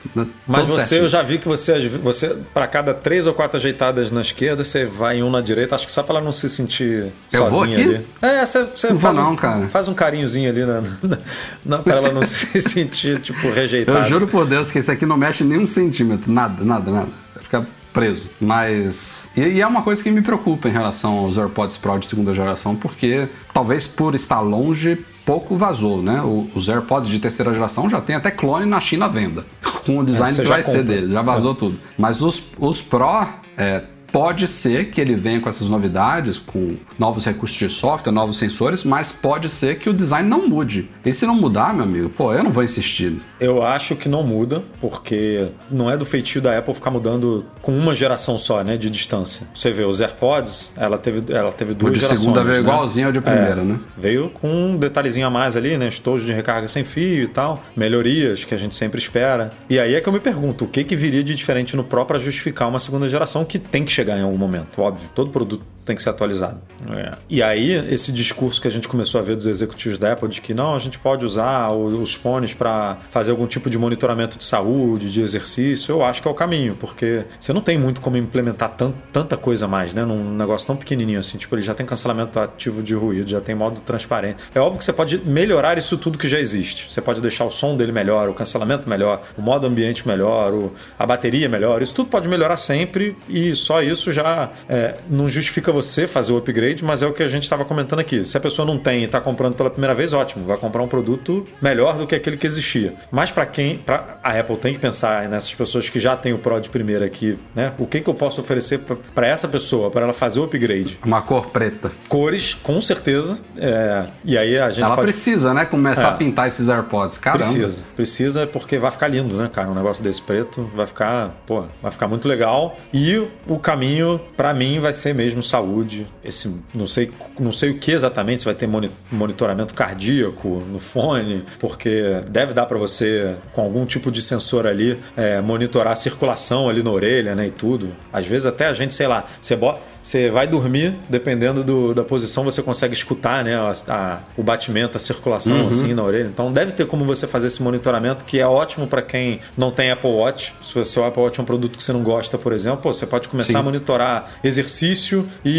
Mas você, certinho. eu já vi que você, você para cada três ou quatro ajeitadas na esquerda, você vai em um na direita. Acho que só para ela não se sentir Eu sozinha ali. É, você, você não faz, não, um, cara. faz um carinhozinho ali na, <laughs> na, na para ela não se <laughs> sentir tipo rejeitada. Juro por Deus que esse aqui não mexe nem um centímetro, nada, nada, nada. Vai ficar preso. Mas. E, e, é uma coisa que me preocupa em relação aos AirPods Pro de segunda geração, porque talvez por estar longe. Pouco vazou, né? O, os AirPods de terceira geração já tem até clone na China à venda, <laughs> com o design é, que vai compra. ser deles, já vazou é. tudo. Mas os, os Pro é, Pode ser que ele venha com essas novidades, com novos recursos de software, novos sensores, mas pode ser que o design não mude. E se não mudar, meu amigo, pô, eu não vou insistir. Eu acho que não muda, porque não é do feitio da Apple ficar mudando com uma geração só, né, de distância. Você vê, os AirPods, ela teve, ela teve duas o de gerações. segunda veio né? igualzinho ao de primeira, é, né? Veio com um detalhezinho a mais ali, né, estojo de recarga sem fio e tal, melhorias que a gente sempre espera. E aí é que eu me pergunto, o que que viria de diferente no Pro para justificar uma segunda geração que tem que chegar chegar em algum momento, óbvio. Todo produto tem que ser atualizado. É. E aí, esse discurso que a gente começou a ver dos executivos da Apple de que não, a gente pode usar os fones para fazer algum tipo de monitoramento de saúde, de exercício, eu acho que é o caminho, porque você não tem muito como implementar tant, tanta coisa mais, né? Num negócio tão pequenininho assim. Tipo, ele já tem cancelamento ativo de ruído, já tem modo transparente. É óbvio que você pode melhorar isso tudo que já existe. Você pode deixar o som dele melhor, o cancelamento melhor, o modo ambiente melhor, a bateria melhor. Isso tudo pode melhorar sempre e só isso já é, não justifica você fazer o upgrade, mas é o que a gente estava comentando aqui. Se a pessoa não tem e está comprando pela primeira vez, ótimo, vai comprar um produto melhor do que aquele que existia. Mas para quem, pra, a Apple tem que pensar nessas pessoas que já têm o Pro de primeira aqui, né? O que, que eu posso oferecer para essa pessoa, para ela fazer o upgrade? Uma cor preta. Cores, com certeza. É, e aí a gente Ela pode... precisa, né? Começar é. a pintar esses AirPods. Caramba. Precisa. Precisa porque vai ficar lindo, né, cara? Um negócio desse preto vai ficar, pô, vai ficar muito legal. E o caminho, para mim, vai ser mesmo saúde saúde. Esse, não sei, não sei o que exatamente, se vai ter monitoramento cardíaco no fone, porque deve dar para você, com algum tipo de sensor ali, é, monitorar a circulação ali na orelha, né, e tudo. Às vezes até a gente, sei lá, você, você vai dormir, dependendo do, da posição, você consegue escutar, né, a, a, o batimento, a circulação, uhum. assim, na orelha. Então deve ter como você fazer esse monitoramento, que é ótimo para quem não tem Apple Watch. Se o seu Apple Watch é um produto que você não gosta, por exemplo, você pode começar Sim. a monitorar exercício e,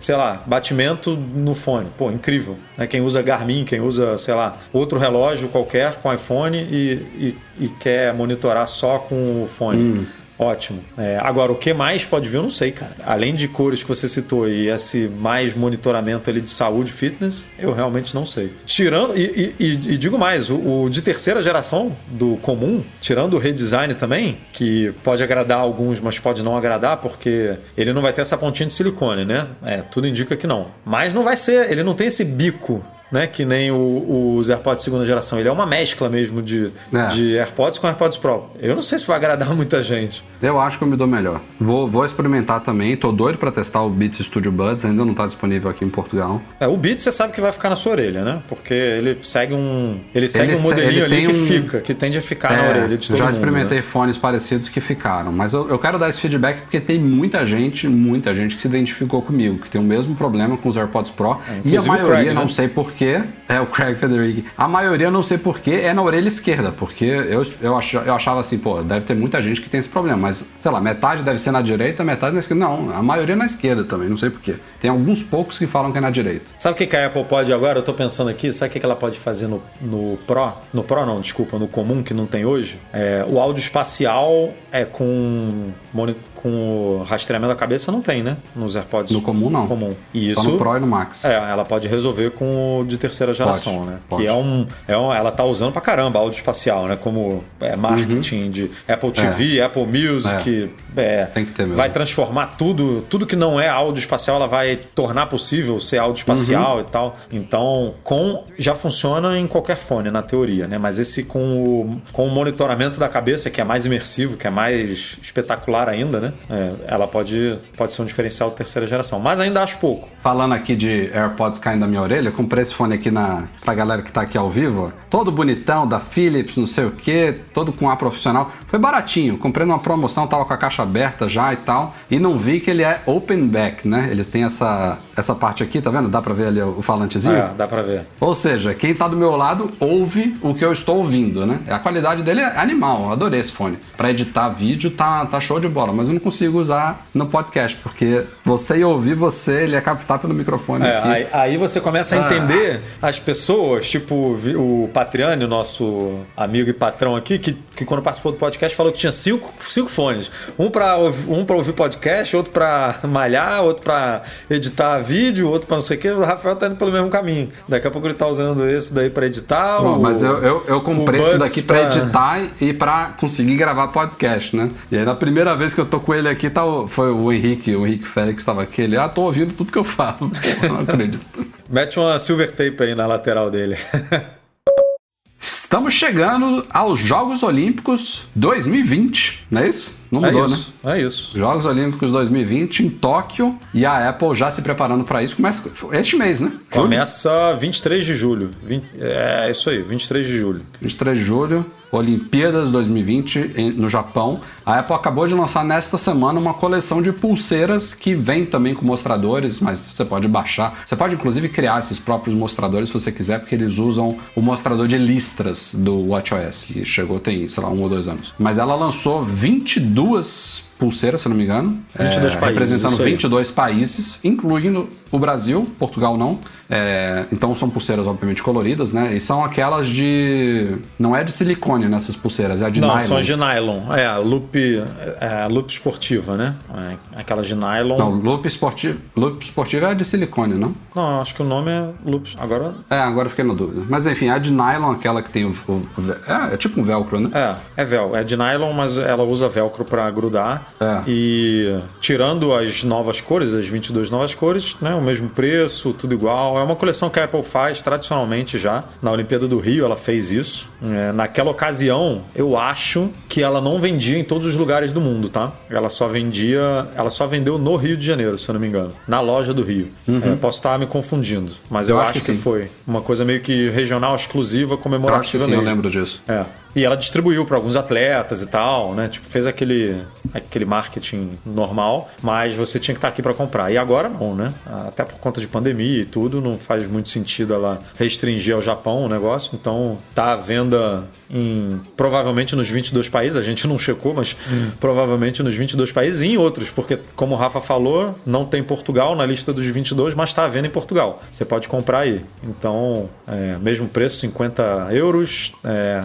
sei lá, batimento no fone. Pô, incrível. Né? Quem usa Garmin, quem usa, sei lá, outro relógio qualquer com iPhone e, e, e quer monitorar só com o fone. Hum. Ótimo. É, agora, o que mais pode vir, eu não sei, cara. Além de cores que você citou e esse mais monitoramento ali de saúde fitness, eu realmente não sei. Tirando, e, e, e digo mais, o, o, de terceira geração do comum, tirando o redesign também, que pode agradar alguns, mas pode não agradar, porque ele não vai ter essa pontinha de silicone, né? É, tudo indica que não. Mas não vai ser, ele não tem esse bico né? Que nem o, os AirPods segunda geração. Ele é uma mescla mesmo de, é. de AirPods com AirPods Pro. Eu não sei se vai agradar <laughs> muita gente. Eu acho que eu me dou melhor. Vou, vou experimentar também. Tô doido para testar o Beats Studio Buds. Ainda não tá disponível aqui em Portugal. É, o Beats você sabe que vai ficar na sua orelha, né? Porque ele segue um, ele segue ele um modelinho ali que um... fica, que tende a ficar é, na orelha de todo Já mundo, experimentei né? fones parecidos que ficaram. Mas eu, eu quero dar esse feedback porque tem muita gente, muita gente que se identificou comigo, que tem o mesmo problema com os AirPods Pro. É, e a maioria, Craig, né? não sei porquê, é o Craig Federighi. A maioria, não sei porquê, é na orelha esquerda, porque eu, eu, achava, eu achava assim, pô, deve ter muita gente que tem esse problema, mas, sei lá, metade deve ser na direita, metade na esquerda. Não, a maioria é na esquerda também, não sei porquê. Tem alguns poucos que falam que é na direita. Sabe o que, a Apple pode agora? Eu tô pensando aqui, sabe o que ela pode fazer no, no Pro? No Pro não, desculpa, no comum que não tem hoje? É, o áudio espacial é com com o rastreamento da cabeça não tem, né? Nos AirPods. No comum não. Comum. E isso. Só no Pro e no Max. É, ela pode resolver com o de terceira geração, pode, né? Pode. Que é um, é um. Ela tá usando pra caramba áudio espacial, né? Como é, marketing uhum. de Apple TV, é. Apple Music. É. É, tem que ter mesmo. Vai transformar tudo. Tudo que não é áudio espacial, ela vai tornar possível ser áudio espacial uhum. e tal. Então, com. Já funciona em qualquer fone, na teoria, né? Mas esse com o, com o monitoramento da cabeça, que é mais imersivo, que é mais espetacular ainda, né? Né? É, ela pode, pode ser um diferencial de terceira geração, mas ainda acho pouco. Falando aqui de AirPods caindo da minha orelha, comprei esse fone aqui na, pra galera que tá aqui ao vivo, todo bonitão, da Philips, não sei o que, todo com ar profissional. Foi baratinho, comprei numa promoção, tava com a caixa aberta já e tal, e não vi que ele é open back, né? Eles têm essa, essa parte aqui, tá vendo? Dá pra ver ali o falantezinho? É, dá pra ver. Ou seja, quem tá do meu lado ouve o que eu estou ouvindo, né? A qualidade dele é animal, adorei esse fone. Pra editar vídeo tá, tá show de bola, mas eu não consigo usar no podcast, porque você ia ouvir você, ele ia captar pelo microfone. É, aí, aí, você começa a ah. entender ah. as pessoas, tipo o Patriani, o nosso amigo e patrão aqui, que, que quando participou do podcast falou que tinha cinco, cinco fones. Um para um pra ouvir podcast, outro para <laughs> malhar, outro para editar vídeo, outro para não sei o que. O Rafael tá indo pelo mesmo caminho. Daqui a pouco ele tá usando esse daí para editar. Bom, o, mas eu, eu, eu comprei esse daqui para pra... editar e para conseguir gravar podcast, né? E aí na primeira vez que eu tô com ele aqui, tá, foi o Henrique, o Henrique Félix estava aqui. Ele, ah, tô ouvindo tudo que eu falo. <laughs> não acredito. Mete uma silver tape aí na lateral dele. <laughs> Estamos chegando aos Jogos Olímpicos 2020, não é isso? Não mudou, é isso, né? É isso. Jogos Olímpicos 2020 em Tóquio e a Apple já se preparando para isso. Começa este mês, né? Começa 23 de julho. 20, é isso aí, 23 de julho. 23 de julho. Olimpíadas 2020 no Japão. A Apple acabou de lançar nesta semana uma coleção de pulseiras que vem também com mostradores, mas você pode baixar. Você pode inclusive criar esses próprios mostradores se você quiser, porque eles usam o mostrador de listras do WatchOS, que chegou tem, sei lá, um ou dois anos. Mas ela lançou 22 pulseiras, se não me engano. 22 é, países. Representando 22 países, incluindo o Brasil, Portugal não. É, então são pulseiras, obviamente, coloridas, né? E são aquelas de. Não é de silicone nessas pulseiras, é de não, nylon. Não, são de nylon. É, loop, é, loop esportiva, né? É, aquelas de nylon. Não, loop esportivo, loop esportivo é de silicone, não? Não, acho que o nome é loop. Agora. É, agora fiquei na dúvida. Mas enfim, a de nylon, aquela que tem o. o é, é, tipo um velcro, né? É, é velcro. É de nylon, mas ela usa velcro para grudar. É. E tirando as novas cores, as 22 novas cores, né? O mesmo preço, tudo igual. É uma coleção que a Apple faz tradicionalmente já. Na Olimpíada do Rio ela fez isso. É, naquela ocasião, eu acho que ela não vendia em todos os lugares do mundo, tá? Ela só vendia. Ela só vendeu no Rio de Janeiro, se eu não me engano. Na loja do Rio. É, posso estar me confundindo, mas eu, Eu acho, acho que, que foi uma coisa meio que regional, exclusiva, Eu acho que comemorativa sim, eu mesmo. lembro disso. É. E ela distribuiu para alguns atletas e tal, né? Tipo, fez aquele, aquele marketing normal, mas você tinha que estar aqui para comprar. E agora não, né? Até por conta de pandemia e tudo, não faz muito sentido ela restringir ao Japão o negócio. Então, tá à venda em provavelmente nos 22 países, a gente não checou, mas provavelmente nos 22 países e em outros, porque como o Rafa falou, não tem Portugal na lista dos 22, mas está à venda em Portugal. Você pode comprar aí. Então, é, mesmo preço, 50 euros, é,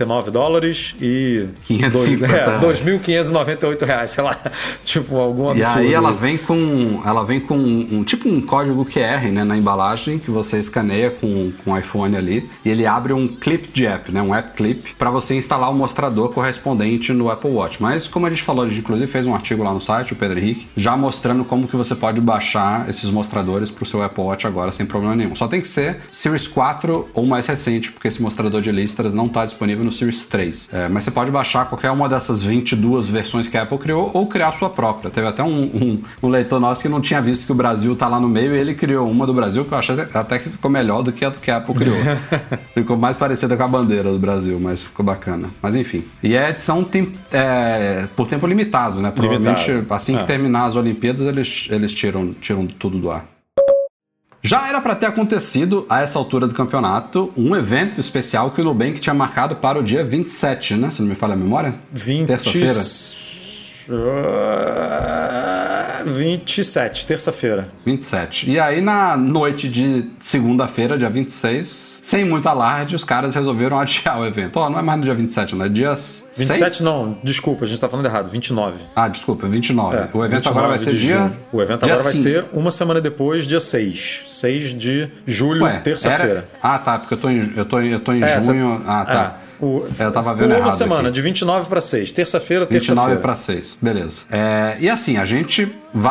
49 dólares e 550 é, reais. 2.598 reais, sei lá. <laughs> tipo, algum E absurdo. aí ela vem com. Ela vem com um tipo um código QR né, na embalagem que você escaneia com, com o iPhone ali e ele abre um clip de app, né? Um app clip, para você instalar o mostrador correspondente no Apple Watch. Mas como a gente falou, a gente inclusive fez um artigo lá no site, o Pedro Henrique, já mostrando como que você pode baixar esses mostradores para o seu Apple Watch agora sem problema nenhum. Só tem que ser Series 4 ou mais recente, porque esse mostrador de listras não está disponível no Series 3. É, mas você pode baixar qualquer uma dessas 22 versões que a Apple criou ou criar a sua própria. Teve até um, um- um leitor nosso que não tinha visto que o Brasil tá lá no meio e ele criou uma do Brasil que eu achei até que ficou melhor do que a que a Apple criou. <laughs> ficou mais parecida com a bandeira do Brasil, mas ficou bacana. Mas enfim. E é edição tem, é, por tempo limitado, né? Provavelmente Limitado. assim que É. terminar as Olimpíadas eles, eles tiram, tiram tudo do ar. Já era para ter acontecido, a essa altura do campeonato, um evento especial que o Nubank tinha marcado para o dia 27, né? Se não me falha a memória. 20... Terça-feira. Ah, 27, terça-feira. 27. E aí, na noite de segunda-feira, dia 26, sem muito alarde, os caras resolveram adiar o evento. Ó, não é mais no dia 27, não é dia 27 6? não, desculpa, a gente tá falando errado, 29. Ah, desculpa, 29. É, o evento 29 agora vai ser dia. junho. O evento dia agora vai 5. ser uma semana depois, dia 6. 6 de julho, terça-feira. Ah, tá, porque eu tô em, eu tô eu tô em É, junho. Ah, tá. É, o, É, eu tava vendo uma errado semana, aqui. de 29 para 6. Terça-feira, 29 terça-feira. para 6, beleza. É, e assim, a gente,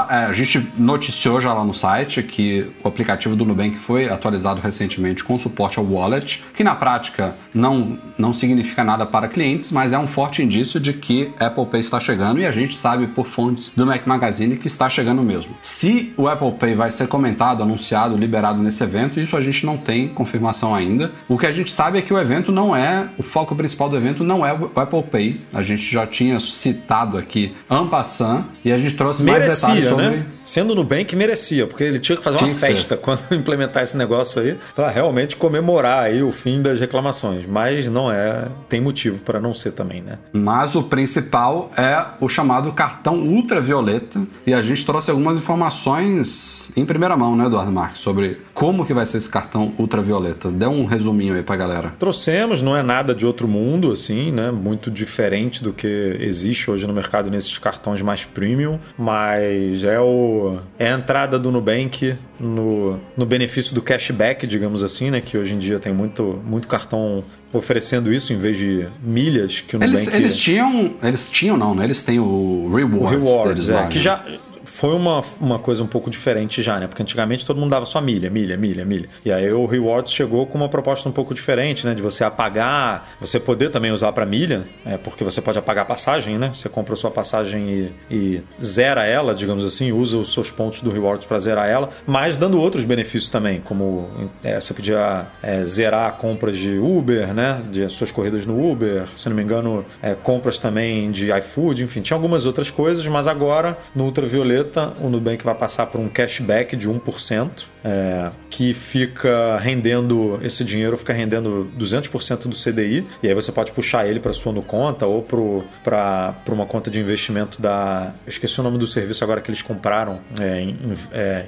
é, a gente noticiou já lá no site que o aplicativo do Nubank foi atualizado recentemente com suporte ao wallet, que na prática não, não significa nada para clientes, mas é um forte indício de que Apple Pay está chegando e a gente sabe por fontes do Mac Magazine que está chegando mesmo. Se o Apple Pay vai ser comentado, anunciado, liberado nesse evento, isso a gente não tem confirmação ainda. O que a gente sabe é que o evento não é, o foco principal do evento não é o Apple Pay. A gente já tinha citado aqui Ampassan e a gente trouxe mais detalhes Merecia, sobre né? Sendo Nubank, merecia, porque ele tinha que fazer Tinha uma que ser. festa <laughs> quando implementar esse negócio aí, para realmente comemorar aí o fim das reclamações. Mas não é, tem motivo para não ser também, né? Mas o principal é o chamado cartão ultravioleta e a gente trouxe algumas informações em primeira mão, né, Eduardo Marques, sobre como que vai ser esse cartão ultravioleta. Dê um resuminho aí pra galera. Trouxemos, não é nada de outro mundo, assim, né? Muito diferente do que existe hoje no mercado nesses cartões mais premium, mas é, o, é a entrada do Nubank no, no benefício do cashback, digamos assim, né? Que hoje em dia tem muito, muito cartão oferecendo isso em vez de milhas que o Eles, Nubank... eles tinham. Eles tinham, não, né? Eles têm o O Rewards. Rewards, deles é, lá, que né? já foi uma, uma coisa um pouco diferente já, né? Porque antigamente todo mundo dava só milha, milha, milha, milha. E aí o Rewards chegou com uma proposta um pouco diferente, né? De você apagar, você poder também usar para milha, é, porque você pode apagar a passagem, né? Você compra sua passagem e, e zera ela, digamos assim, usa os seus pontos do Rewards para zerar ela, mas dando outros benefícios também, como é, você podia é, zerar compras de Uber, né? De suas corridas no Uber, se não me engano, é, compras também de iFood, enfim, tinha algumas outras coisas, mas agora no ultravioleta o Nubank vai passar por um cashback de 1%, é, que fica rendendo, esse dinheiro fica rendendo 200% do CDI, e aí você pode puxar ele para sua no conta ou para uma conta de investimento da. Eu esqueci o nome do serviço agora que eles compraram, é, é,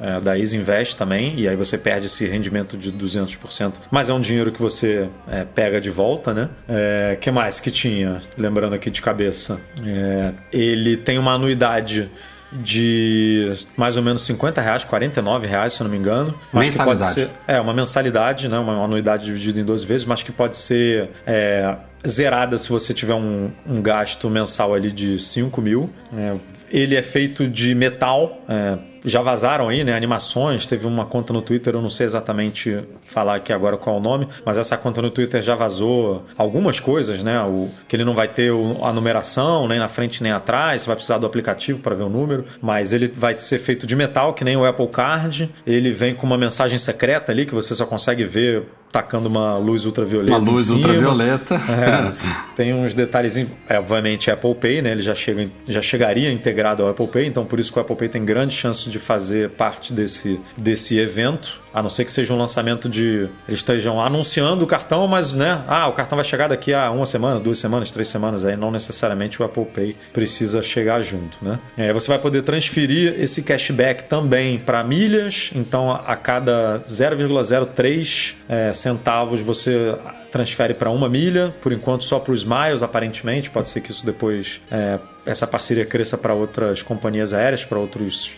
é, da Easy Invest também, e aí você perde esse rendimento de 200%, mas é um dinheiro que você é, pega de volta, né? É, que mais que tinha? Lembrando aqui de cabeça. É, ele tem uma anuidade de mais ou menos 50 reais, 49 reais, se eu não me engano. Mas que pode ser. É, uma mensalidade, né? Uma anuidade dividida em 12 vezes, mas que pode ser é, zerada se você tiver um, um gasto mensal ali de 5 mil. É, ele é feito de metal. É, já vazaram aí, né? Animações. Teve uma conta no Twitter, eu não sei exatamente falar aqui agora qual é o nome, mas essa conta no Twitter já vazou algumas coisas, né? O, que ele não vai ter a numeração nem na frente nem atrás, você vai precisar do aplicativo para ver o número, mas ele vai ser feito de metal, que nem o Apple Card. Ele vem com uma mensagem secreta ali que você só consegue ver tacando uma luz ultravioleta. Uma luz ultravioleta. É, <laughs> tem uns detalhes, é, obviamente, Apple Pay, né? Ele já, chega, já chegaria integrado ao Apple Pay, então por isso que o Apple Pay tem grande chance de fazer parte desse, desse evento. A não ser que seja um lançamento de. Eles estejam anunciando o cartão, mas, né? Ah, o cartão vai chegar daqui a uma semana, duas semanas, três semanas. Aí não necessariamente o Apple Pay precisa chegar junto, né? É, você vai poder transferir esse cashback também para milhas. Então, a cada 0,03 é, centavos você transfere para uma milha, por enquanto só para os Miles, aparentemente. Pode ser que isso depois é, essa parceria cresça para outras companhias aéreas, para outros,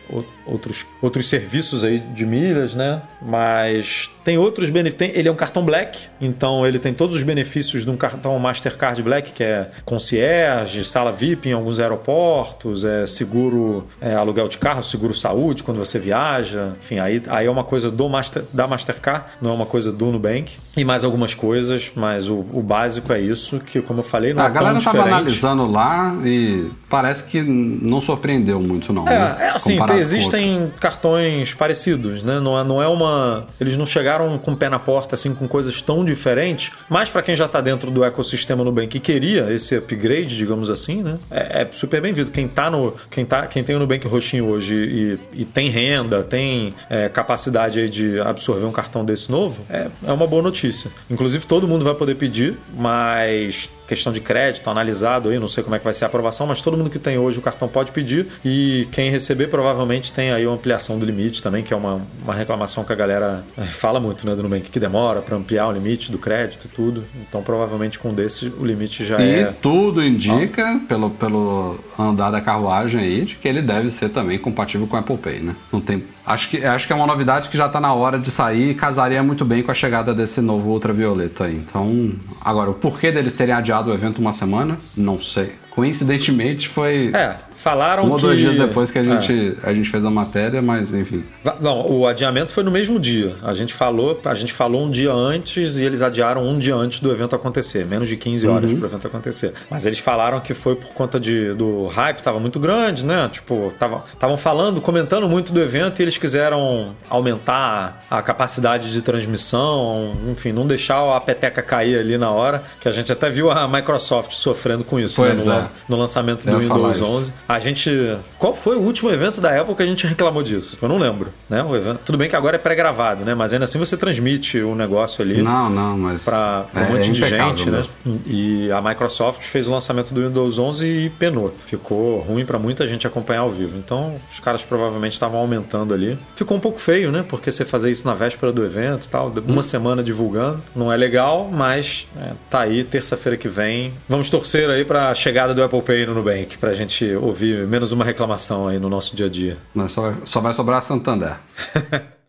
outros, outros serviços aí de milhas, né? Mas tem outros benefícios. Ele é um cartão Black, então ele tem todos os benefícios de um cartão Mastercard Black, que é concierge, sala VIP em alguns aeroportos, é seguro é, aluguel de carro, seguro saúde quando você viaja. Enfim, aí, aí é uma coisa do Master, da Mastercard, não é uma coisa do Nubank. E mais algumas coisas, mas o, o básico é isso, que como eu falei, não a é tão diferente. A galera estava analisando lá e parece que não surpreendeu muito, não. É, né? é assim, existem cartões parecidos, né? Não é, não é uma. Eles não chegaram com o pé na porta, assim, com coisas tão diferentes. Mas para quem já tá dentro do ecossistema Nubank e queria esse upgrade, digamos assim, né? É, é super bem-vindo. Quem tá no. Quem, tá, quem tem o Nubank roxinho hoje e, e tem renda, tem é, capacidade aí de absorver um cartão desse novo, é, é uma boa notícia. Inclusive, todo mundo vai poder pedir, mas questão de crédito analisado aí, não sei como é que vai ser a aprovação, mas todo mundo que tem hoje o cartão pode pedir e quem receber provavelmente tem aí uma ampliação do limite também, que é uma, uma reclamação que a galera eh, fala muito, né, do Nubank, que demora para ampliar o limite do crédito e tudo. Então provavelmente com desse o limite já e é... E tudo indica, ah. pelo, pelo andar da carruagem aí, de que ele deve ser também compatível com o Apple Pay, né? Não tem Acho que, acho que é uma novidade que já está na hora de sair e casaria muito bem com a chegada desse novo ultravioleta aí. Então, agora, o porquê deles terem adiado o evento uma semana, não sei. Coincidentemente foi. É, Falaram um que. Um ou dois dias depois que a gente, é. a gente fez a matéria, mas enfim. Não, o adiamento foi no mesmo dia. A gente falou, a gente falou um dia antes e eles adiaram um dia antes do evento acontecer, menos de 15 horas uhum. para o evento acontecer. Mas eles falaram que foi por conta de, do hype, tava muito grande, né? Tipo, estavam falando, comentando muito do evento e eles quiseram aumentar a capacidade de transmissão, enfim, não deixar a peteca cair ali na hora, que a gente até viu a Microsoft sofrendo com isso, né? No, é. no, lançamento do Windows 11. A gente. Qual foi o último evento da Apple que a gente reclamou disso? Eu não lembro. Né? O evento... Tudo bem que agora é pré-gravado, né? Mas ainda assim você transmite o negócio ali. Não, não, mas. Para um é, monte é de gente, né? mesmo. né? E a Microsoft fez o lançamento do Windows 11 e penou. Ficou ruim para muita gente acompanhar ao vivo. Então os caras provavelmente estavam aumentando ali. Ficou um pouco feio, né? Porque você fazer isso na véspera do evento e tal, uma hum. semana divulgando. Não é legal, mas é, tá aí, terça-feira que vem. Vamos torcer aí para a chegada do Apple Pay no Nubank, pra gente ouvir ouvir menos uma reclamação aí no nosso dia a dia. Não, só, vai, só vai sobrar Santander. <laughs>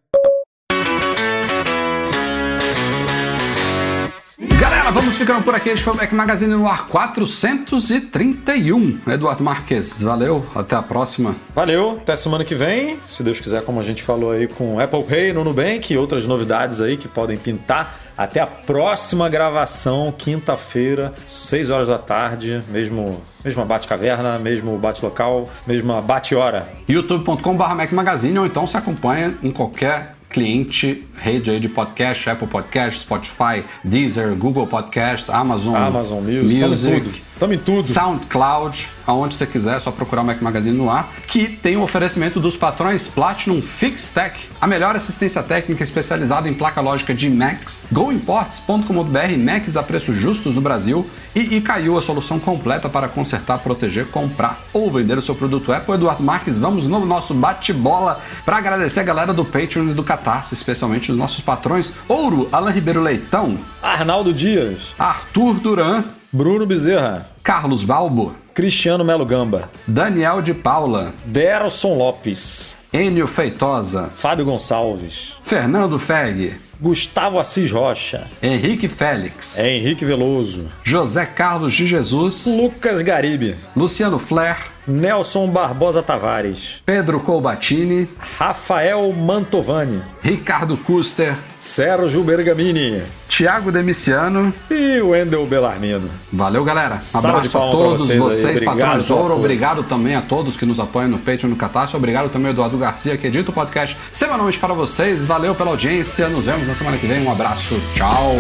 Galera, vamos ficando por aqui. Este foi o Mac Magazine no ar 431. Eduardo Marques, valeu. Até a próxima. Valeu. Até semana que vem. Se Deus quiser, como a gente falou aí com Apple Pay no Nubank e outras novidades aí que podem pintar. Até a próxima gravação, quinta-feira, 6 horas da tarde, mesmo Mesma bate-caverna, mesmo bate-local, mesma bate-hora. youtube.com.br Magazine ou então se acompanha em qualquer cliente, rede aí de podcast, Apple Podcast, Spotify, Deezer, Google Podcast, Amazon, Amazon Music, Music Tamo em tudo. SoundCloud, aonde você quiser, é só procurar o Mac Magazine no ar, que tem o um oferecimento dos patrões Platinum FixTech, a melhor assistência técnica especializada em placa lógica de Macs, goimports.com.br, Macs a preços justos no Brasil e caiu a solução completa para consertar, proteger, comprar ou vender o seu produto Apple. Eduardo Marques, vamos no nosso bate-bola para agradecer a galera do Patreon e do Catarse, especialmente os nossos patrões Ouro, Alan Ribeiro Leitão, Arnaldo Dias, Arthur Duran, Bruno Bezerra, Carlos Balbo, Cristiano Melo Gamba, Daniel de Paula, Derson Lopes, Enio Feitosa, Fábio Gonçalves, Fernando Feg, Gustavo Assis Rocha, Henrique Félix, Henrique Veloso, José Carlos de Jesus, Lucas Garibe, Luciano Flair, Nelson Barbosa Tavares, Pedro Colbatini, Rafael Mantovani, Ricardo Custer, Sérgio Bergamini, Tiago Demiciano e Wendel Belarmino. Valeu, galera. Abraço a todos vocês, vocês patrões ouro. Obrigado também a todos que nos apoiam no Patreon no Catarse. Obrigado também ao Eduardo Garcia, que edita o podcast semanalmente para vocês. Valeu pela audiência. Nos vemos na semana que vem. Um abraço. Tchau.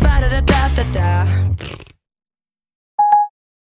da da da